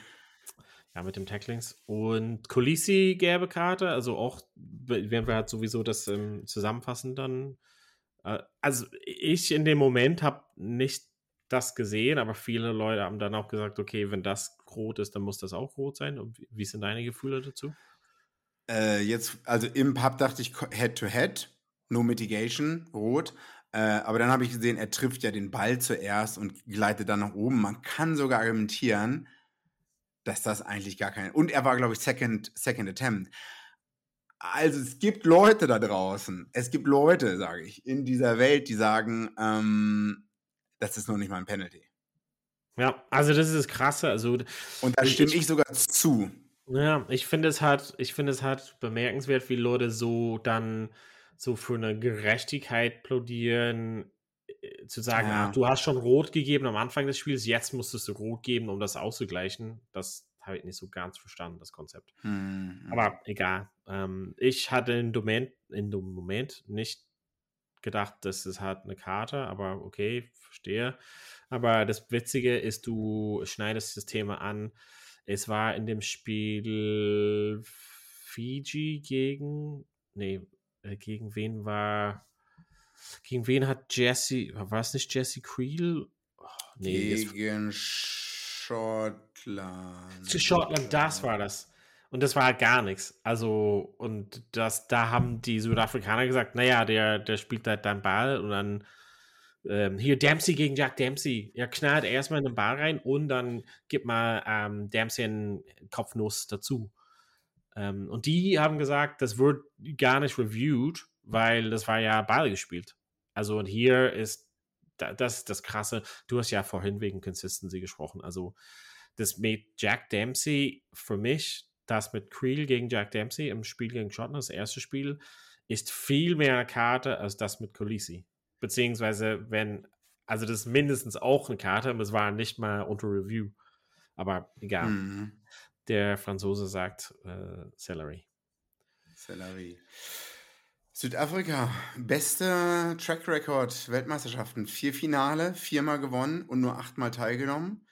ja, mit dem Tacklings. Und Colisi gelbe Karte, also auch, werden wir halt sowieso das ähm, zusammenfassen dann. Äh, also ich in dem Moment habe nicht das gesehen, aber viele Leute haben dann auch gesagt, okay, wenn das rot ist, dann muss das auch rot sein. Und wie sind deine Gefühle dazu? Äh, jetzt, also im Pub dachte ich Head to Head, No Mitigation, rot. Äh, aber dann habe ich gesehen, er trifft ja den Ball zuerst und gleitet dann nach oben. Man kann sogar argumentieren, dass das eigentlich gar kein. Und er war, glaube ich, Second, Second Attempt. Also es gibt Leute da draußen, es gibt Leute, sage ich, in dieser Welt, die sagen, ähm, das ist noch nicht mal ein Penalty. Ja, also das ist das Krasse. Also, und da stimme ich, ich, sogar zu. Ja, ich finde es halt, ich finde es halt bemerkenswert, wie Leute so dann so für eine Gerechtigkeit plodieren, äh, zu sagen, ja. ach, du hast schon rot gegeben am Anfang des Spiels, jetzt musstest du rot geben, um das auszugleichen. Das habe ich nicht so ganz verstanden, das Konzept. Mhm. Aber egal. Ähm, ich hatte in Moment, in dem Moment nicht gedacht, das ist halt eine Karte, aber okay, verstehe. Aber das Witzige ist, du schneidest das Thema an. Es war in dem Spiel Fiji gegen, nee, äh, gegen wen war, gegen wen hat Jesse, war es nicht Jesse Creel? Oh, nee, gegen Schottland. Zu Schottland, das war das. Und das war halt gar nichts. Also, und das, da haben die Südafrikaner gesagt, naja, der, der spielt halt dann Ball und dann ähm, hier Dempsey gegen Jack Dempsey. Er knallt erstmal in den Ball rein und dann gibt mal ähm, Dempsey einen Kopfnuss dazu. Ähm, und die haben gesagt, das wird gar nicht reviewed, weil das war ja Ball gespielt. Also und hier ist das ist das Krasse. Du hast ja vorhin wegen Consistency gesprochen. Also, das mit Jack Dempsey für mich, das mit Creel gegen Jack Dempsey im Spiel gegen Schottland, das erste Spiel, ist viel mehr eine Karte als das mit Colisi. Beziehungsweise, wenn, also das ist mindestens auch eine Karte, aber es war nicht mal unter Review. Aber egal. Mhm. Der Franzose sagt äh, Celery. Celery. Südafrika, bester Track Record Weltmeisterschaften. Vier Finale, viermal gewonnen und nur achtmal teilgenommen,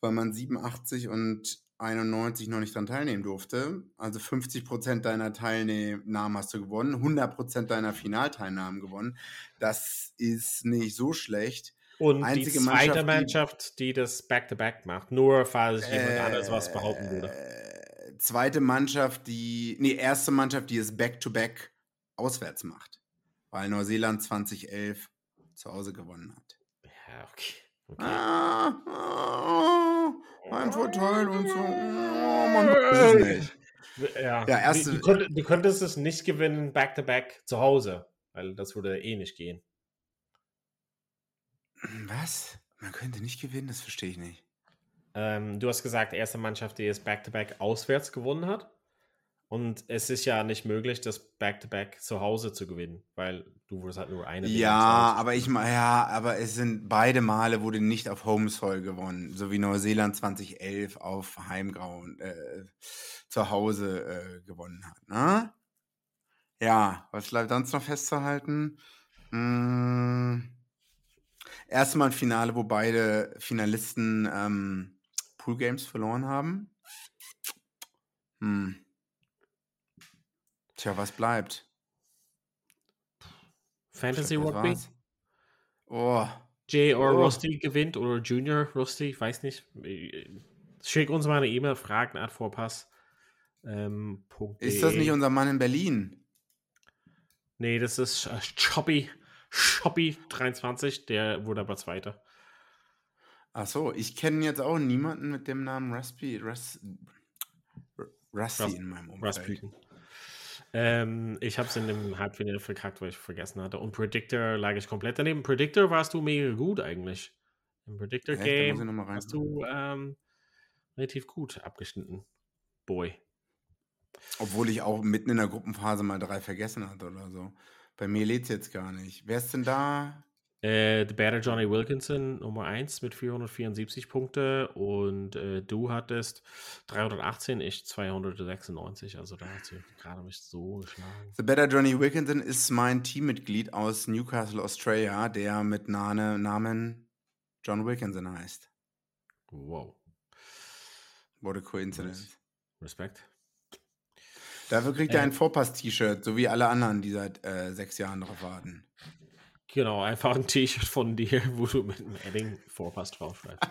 weil man 87 und 91 noch nicht dran teilnehmen durfte. Also 50 Prozent deiner Teilnahmen hast du gewonnen, 100 Prozent deiner Finalteilnahmen gewonnen. Das ist nicht so schlecht. Und Einzige die zweite Mannschaft, Mannschaft, die, das Back-to-Back -back macht, nur falls äh, jemand anderes was behaupten würde. Zweite Mannschaft, die, nee, erste Mannschaft, die es Back-to-Back -back auswärts macht, weil Neuseeland 2011 zu Hause gewonnen hat. Ja, okay. okay. Ah, ah, ein Vorteil und so. Oh, man weiß es nicht. Ja, ja erste, du, du, du, könntest es nicht gewinnen back-to-back -back zu Hause, weil das würde eh nicht gehen. Was? Man könnte nicht gewinnen, das verstehe ich nicht. Ähm, du hast gesagt, erste Mannschaft, die es back-to-back -back auswärts gewonnen hat. Und es ist ja nicht möglich, das Back-to-Back -back zu Hause zu gewinnen, weil du wurdest halt nur eine. Ja, aber ich meine, ja, aber es sind beide Male wurde nicht auf Homesoil gewonnen, so wie Neuseeland 2011 auf Heimgrauen äh, zu Hause äh, gewonnen hat. Ne? Ja, was bleibt sonst noch festzuhalten? Hm, Erstmal ein Finale, wo beide Finalisten ähm, Pool Games verloren haben. Hm. Tja, was bleibt? Fantasy Rugby? Oh. J or oh. Rusty gewinnt oder Junior Rusty, ich weiß nicht. Schick uns mal eine E-Mail, Fragen at Vorpass. Ähm, ist das nicht unser Mann in Berlin? Nee, das ist äh, Choppy. Choppy 23, der wurde aber Zweiter. Ach so, ich kenne jetzt auch niemanden mit dem Namen Rusty, Rus, Rusty Rust, in meinem Umfeld. Ähm, ich habe es in dem Halbfinale verkackt, weil ich vergessen hatte. Und Predictor lag ich komplett daneben. Predictor warst du mega gut eigentlich. Im Predictor Game hast du ähm, relativ gut abgeschnitten. Boy. Obwohl ich auch mitten in der Gruppenphase mal drei vergessen hatte oder so. Bei mir lädt es jetzt gar nicht. Wer ist denn da? Äh, The Better Johnny Wilkinson, Nummer 1 mit 474 Punkte und äh, du hattest 318, ich 296, also da hat sie gerade mich so geschlagen. The Better Johnny Wilkinson ist mein Teammitglied aus Newcastle, Australia, der mit Name, Namen John Wilkinson heißt. Wow. What a coincidence. Respekt. Dafür kriegt er ein Vorpass-T-Shirt, so wie alle anderen, die seit äh, sechs Jahren darauf warten. Genau, einfach ein T-Shirt von dir, wo du mit einem Edding Vorpass draufschreibst.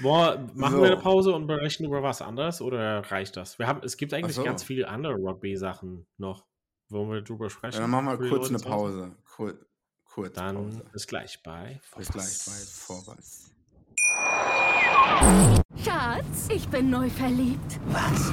Boah, machen so. wir eine Pause und berechnen über was anderes oder reicht das? Wir haben, es gibt eigentlich so. ganz viele andere Rugby-Sachen noch. Wollen wir drüber sprechen? Ja, dann machen wir kurz eine Pause. Kur kurz dann Pause. bis gleich bei Vorpass. Bis gleich bei Vorpass. Schatz, ich bin neu verliebt. Was?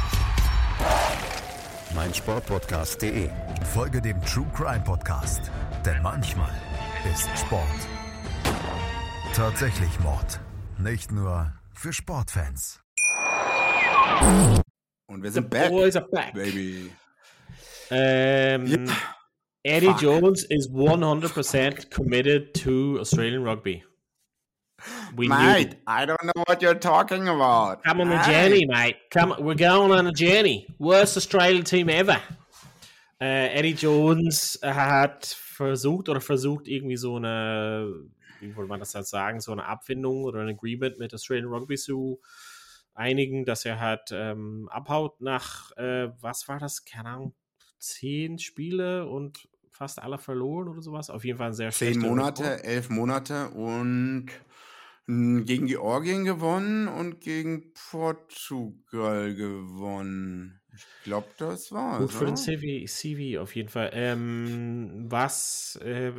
meinsportpodcast.de. Folge dem True Crime Podcast, denn manchmal ist Sport tatsächlich Mord. Nicht nur für Sportfans. Und wir sind back, boys are back, baby. Ähm, yeah. Eddie Fuck. Jones is 100% committed to Australian rugby. We mate, I don't know what you're talking about. Come on a journey, mate. Come, we're going on a journey. Worst Australian team ever. Äh, Eddie Jones hat versucht oder versucht irgendwie so eine, wie wollte man das halt sagen, so eine Abfindung oder ein Agreement mit Australian Rugby zu einigen, dass er halt ähm, abhaut nach, äh, was war das, keine Ahnung, zehn Spiele und fast alle verloren oder sowas. Auf jeden Fall ein sehr Zehn Monate, Report. elf Monate und gegen Georgien gewonnen und gegen Portugal gewonnen. Ich glaube, das war Gut für den CV, CV auf jeden Fall. Ähm, was äh,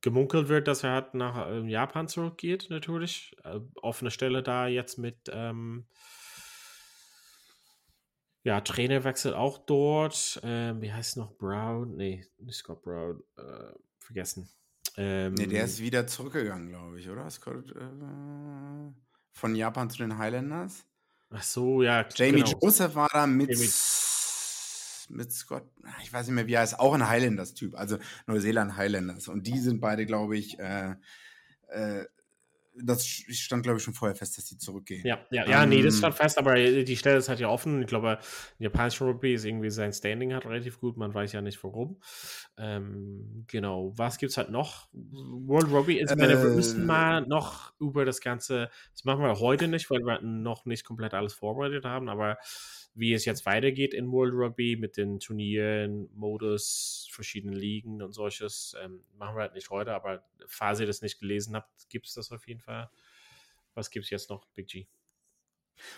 gemunkelt wird, dass er halt nach äh, Japan zurückgeht, natürlich. Äh, offene Stelle da jetzt mit ähm, ja, Trainerwechsel auch dort. Ähm, wie heißt es noch? Brown? Nee, nicht Scott Brown. Äh, vergessen. Ähm, nee, der ist wieder zurückgegangen, glaube ich, oder? Scott, äh, von Japan zu den Highlanders. Ach so, ja. Jamie genau. Joseph war da mit, mit Scott, ich weiß nicht mehr, wie er ist, auch ein Highlanders-Typ, also Neuseeland Highlanders. Und die sind beide, glaube ich, äh, äh, das stand, glaube ich, schon vorher fest, dass die zurückgehen. Ja, ja, ja, ähm, nee, das ähm, stand fest, aber die Stelle ist halt ja offen. Ich glaube, japanischer Rugby ist irgendwie sein Standing hat relativ gut, man weiß ja nicht warum. Ähm, genau, was gibt es halt noch? World Rugby ist, äh, wir müssen mal noch über das Ganze, das machen wir heute nicht, weil wir noch nicht komplett alles vorbereitet haben, aber wie es jetzt weitergeht in World Rugby mit den Turnieren, Modus, verschiedenen Ligen und solches, ähm, machen wir halt nicht heute, aber falls ihr das nicht gelesen habt, gibt es das auf jeden Fall. Was gibt es jetzt noch, Big G?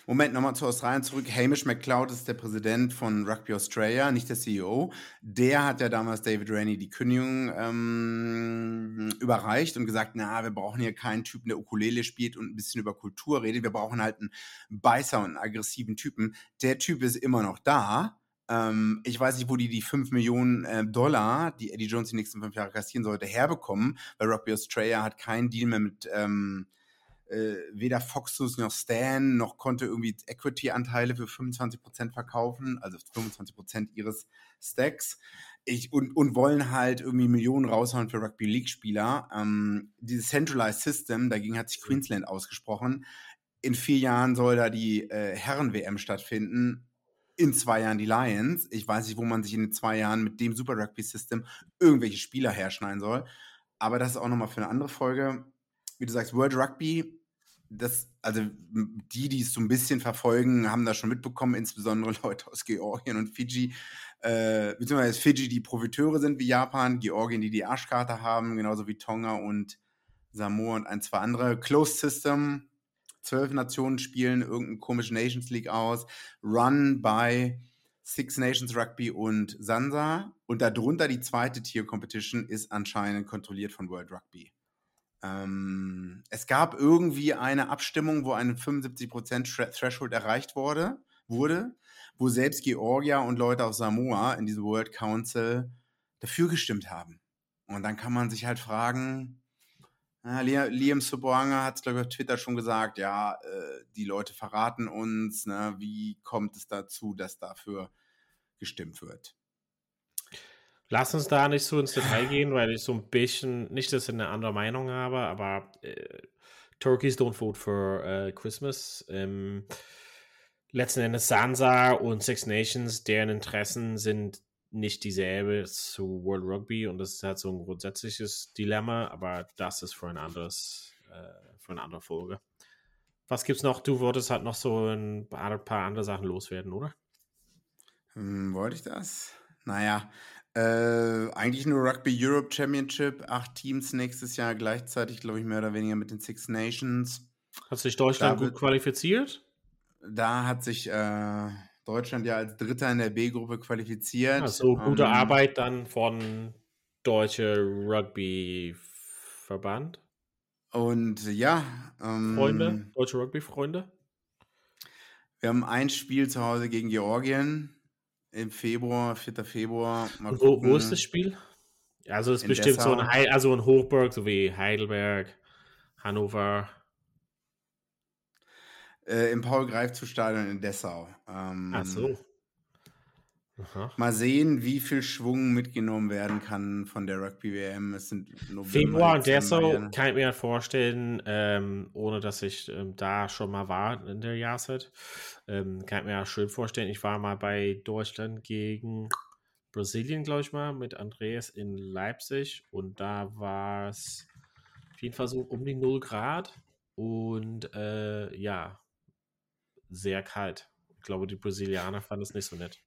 Moment, nochmal zu Australien zurück. Hamish McLeod ist der Präsident von Rugby Australia, nicht der CEO. Der hat ja damals David Rennie die Kündigung ähm, überreicht und gesagt, na, wir brauchen hier keinen Typen, der Ukulele spielt und ein bisschen über Kultur redet. Wir brauchen halt einen Beißer und einen aggressiven Typen. Der Typ ist immer noch da. Ähm, ich weiß nicht, wo die die 5 Millionen äh, Dollar, die Eddie Jones die nächsten fünf Jahre kassieren sollte, herbekommen, weil Rugby Australia hat keinen Deal mehr mit... Ähm, äh, weder Foxus noch Stan noch konnte irgendwie Equity-Anteile für 25% verkaufen, also 25% ihres Stacks. Ich, und, und wollen halt irgendwie Millionen raushauen für Rugby League-Spieler. Ähm, dieses Centralized System, dagegen hat sich Queensland ausgesprochen. In vier Jahren soll da die äh, Herren-WM stattfinden. In zwei Jahren die Lions. Ich weiß nicht, wo man sich in den zwei Jahren mit dem Super Rugby-System irgendwelche Spieler herschneiden soll. Aber das ist auch nochmal für eine andere Folge. Wie du sagst, World Rugby das, also die, die es so ein bisschen verfolgen, haben das schon mitbekommen, insbesondere Leute aus Georgien und Fiji, äh, beziehungsweise Fiji, die Profiteure sind wie Japan, Georgien, die die Arschkarte haben, genauso wie Tonga und Samoa und ein, zwei andere. Closed System, zwölf Nationen spielen irgendeine komische Nations League aus, run by Six Nations Rugby und Sansa. Und darunter die zweite Tier Competition ist anscheinend kontrolliert von World Rugby. Ähm, es gab irgendwie eine Abstimmung, wo eine 75% Threshold erreicht wurde, wurde, wo selbst Georgia und Leute aus Samoa in diesem World Council dafür gestimmt haben. Und dann kann man sich halt fragen, na, Liam Soboanga hat es, glaube ich, auf Twitter schon gesagt, ja, äh, die Leute verraten uns, ne, wie kommt es dazu, dass dafür gestimmt wird? Lass uns da nicht so ins Detail gehen, weil ich so ein bisschen, nicht, dass ich eine andere Meinung habe, aber äh, Turkeys don't vote for äh, Christmas. Ähm, letzten Endes Sansa und Six Nations, deren Interessen sind nicht dieselbe zu World Rugby und das ist halt so ein grundsätzliches Dilemma, aber das ist für ein anderes, äh, für eine andere Folge. Was gibt's noch? Du wolltest halt noch so ein paar andere Sachen loswerden, oder? Hm, wollte ich das? Naja, äh, eigentlich nur Rugby Europe Championship, acht Teams nächstes Jahr gleichzeitig, glaube ich, mehr oder weniger mit den Six Nations. Hat sich Deutschland da gut qualifiziert? Da hat sich äh, Deutschland ja als Dritter in der B-Gruppe qualifiziert. Also gute ähm, Arbeit dann von Deutsche Rugby Verband. Und ja. Ähm, Freunde, Deutsche Rugby-Freunde. Wir haben ein Spiel zu Hause gegen Georgien im Februar, 4. Februar. Wo, wo, ist das Spiel? Also es ist bestimmt Dessau. so ein, Heil, also ein Hochburg, so wie Heidelberg, Hannover. Äh, Im Paul-Greif-Stadion in Dessau. Ähm, Ach so. Aha. Mal sehen, wie viel Schwung mitgenommen werden kann von der Rugby-WM. Es sind November, Februar und Dessau kann ich mir vorstellen, ähm, ohne dass ich ähm, da schon mal war in der Jahreszeit. Ähm, kann ich mir ja schön vorstellen. Ich war mal bei Deutschland gegen Brasilien, glaube ich mal, mit Andreas in Leipzig und da war es auf jeden Fall so um die 0 Grad und äh, ja, sehr kalt. Ich glaube, die Brasilianer fanden es nicht so nett.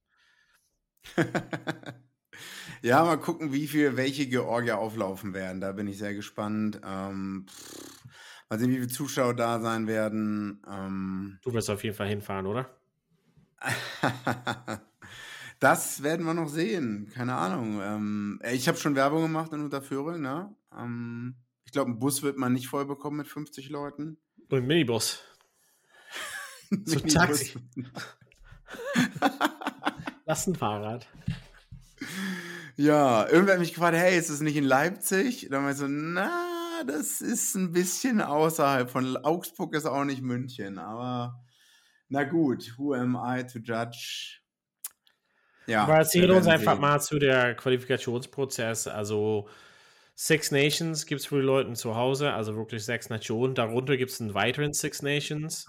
ja, mal gucken, wie viel, welche Georgier auflaufen werden. Da bin ich sehr gespannt. Ähm, pff, mal sehen, wie viele Zuschauer da sein werden. Ähm, du wirst auf jeden Fall hinfahren, oder? das werden wir noch sehen. Keine Ahnung. Ähm, ich habe schon Werbung gemacht in Unterföhring. Ne? Ähm, ich glaube, ein Bus wird man nicht voll bekommen mit 50 Leuten. Und ein Minibus. so Taxi. Lastenfahrrad. Ja, irgendwer hat mich gefragt, hey, ist das nicht in Leipzig? Dann war ich so, na, das ist ein bisschen außerhalb von Augsburg, ist auch nicht München, aber na gut, who am I to judge? Ja, aber erzähl uns einfach mal zu der Qualifikationsprozess. Also Six Nations gibt es für die Leute zu Hause, also wirklich sechs Nationen. Darunter gibt es einen weiteren Six Nations.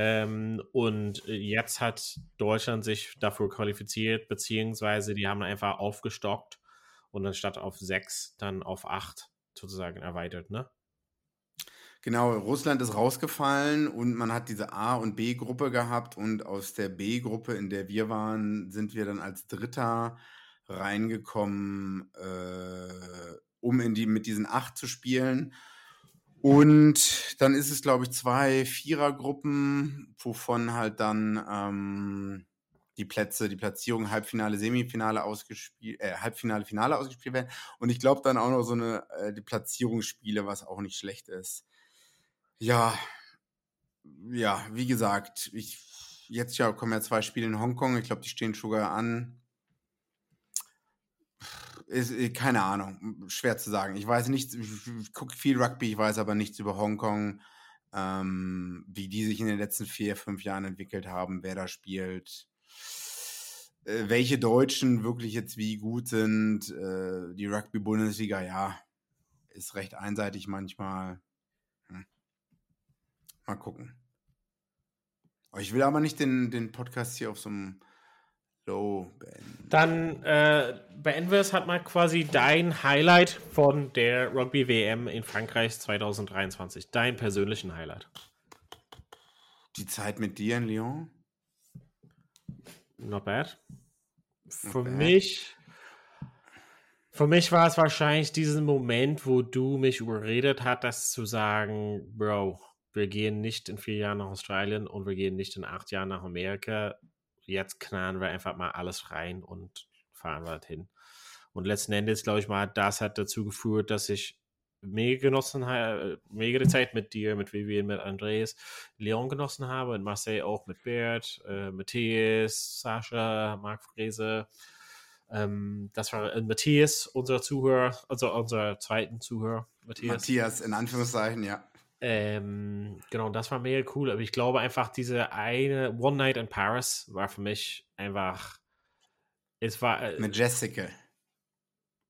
Ähm, und jetzt hat Deutschland sich dafür qualifiziert, beziehungsweise die haben einfach aufgestockt und anstatt auf sechs dann auf acht sozusagen erweitert, ne? Genau, Russland ist rausgefallen und man hat diese A- und B-Gruppe gehabt und aus der B-Gruppe, in der wir waren, sind wir dann als Dritter reingekommen, äh, um in die, mit diesen acht zu spielen. Und dann ist es, glaube ich, zwei Vierergruppen, wovon halt dann ähm, die Plätze, die Platzierung Halbfinale, Semifinale ausgespielt, äh, Halbfinale, Finale ausgespielt werden. Und ich glaube dann auch noch so eine äh, die Platzierungsspiele, was auch nicht schlecht ist. Ja, ja, wie gesagt, ich jetzt ja kommen ja zwei Spiele in Hongkong. Ich glaube, die stehen sogar an ist, äh, keine Ahnung, schwer zu sagen. Ich weiß nichts, ich gucke viel Rugby, ich weiß aber nichts über Hongkong, ähm, wie die sich in den letzten vier, fünf Jahren entwickelt haben, wer da spielt, äh, welche Deutschen wirklich jetzt wie gut sind. Äh, die Rugby-Bundesliga, ja, ist recht einseitig manchmal. Hm. Mal gucken. Ich will aber nicht den, den Podcast hier auf so einem Low beenden. Dann äh, beenden wir es halt mal quasi dein Highlight von der Rugby WM in Frankreich 2023. Dein persönlichen Highlight. Die Zeit mit dir in Lyon. Not bad. Für bad. mich. Für mich war es wahrscheinlich diesen Moment, wo du mich überredet hast, zu sagen, Bro, wir gehen nicht in vier Jahren nach Australien und wir gehen nicht in acht Jahren nach Amerika jetzt knallen wir einfach mal alles rein und fahren wir halt hin. Und letzten Endes, glaube ich mal, das hat dazu geführt, dass ich mega genossen habe, mega die Zeit mit dir, mit Vivian, mit Andreas, Leon genossen habe und Marseille auch mit Bert, äh, Matthias, Sascha, Marc Frese. Ähm, das war äh, Matthias, unser Zuhörer, also unser zweiten Zuhörer, Matthias. Matthias, in Anführungszeichen, ja. Ähm, genau, das war mega cool. Aber ich glaube einfach, diese eine One Night in Paris war für mich einfach. Es war. Äh, Mit Jessica.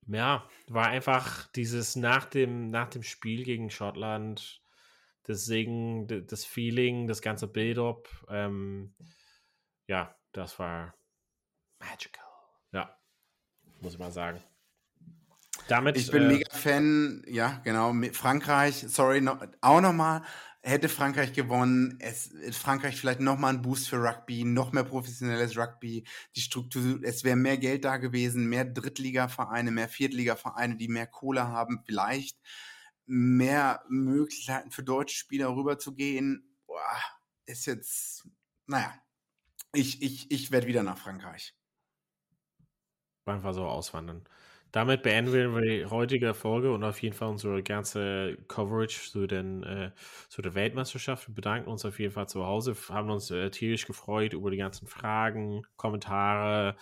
Ja, war einfach dieses nach dem, nach dem Spiel gegen Schottland, das Singen, das Feeling, das ganze Build-up. Ähm, ja, das war magical. Ja, muss ich mal sagen. Damit, ich bin äh, mega Fan, ja, genau. Frankreich, sorry, no, auch nochmal hätte Frankreich gewonnen, es, Frankreich vielleicht nochmal ein Boost für Rugby, noch mehr professionelles Rugby, die Struktur, es wäre mehr Geld da gewesen, mehr Drittligavereine, mehr Viertligavereine, die mehr Kohle haben, vielleicht mehr Möglichkeiten für deutsche Spieler rüberzugehen. Boah, ist jetzt, naja, ich, ich, ich werde wieder nach Frankreich. Einfach so auswandern. Damit beenden wir die heutige Folge und auf jeden Fall unsere ganze Coverage zu, den, äh, zu der Weltmeisterschaft. Wir bedanken uns auf jeden Fall zu Hause, haben uns äh, tierisch gefreut über die ganzen Fragen, Kommentare,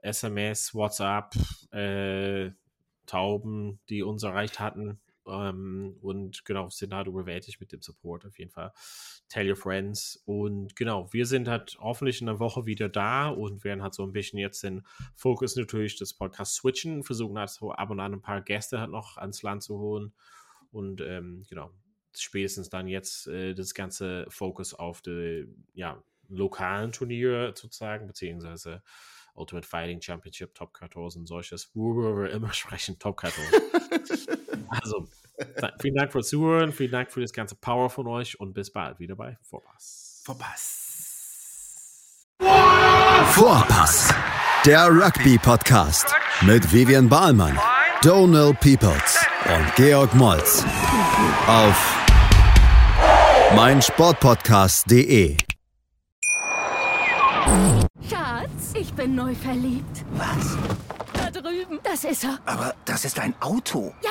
SMS, WhatsApp, äh, Tauben, die uns erreicht hatten. Ähm, und genau, sind halt überwältigt mit dem Support auf jeden Fall. Tell your friends. Und genau, wir sind halt hoffentlich in einer Woche wieder da und werden halt so ein bisschen jetzt den Fokus natürlich des Podcasts switchen, versuchen halt so ab und an ein paar Gäste halt noch ans Land zu holen. Und ähm, genau, spätestens dann jetzt äh, das ganze Fokus auf die ja, lokalen Turniere sozusagen, beziehungsweise Ultimate Fighting Championship, Top 14 und solches, worüber wir immer sprechen, Top 14. also, vielen Dank fürs Zuhören, vielen Dank für das ganze Power von euch und bis bald wieder bei Vorpass. Vorpass. Vorpass, der Rugby-Podcast mit Vivian Bahlmann, Donald Peoples und Georg Moltz auf meinsportpodcast.de. Schatz, ich bin neu verliebt. Was? Da drüben. Das ist er. Aber das ist ein Auto. Ja,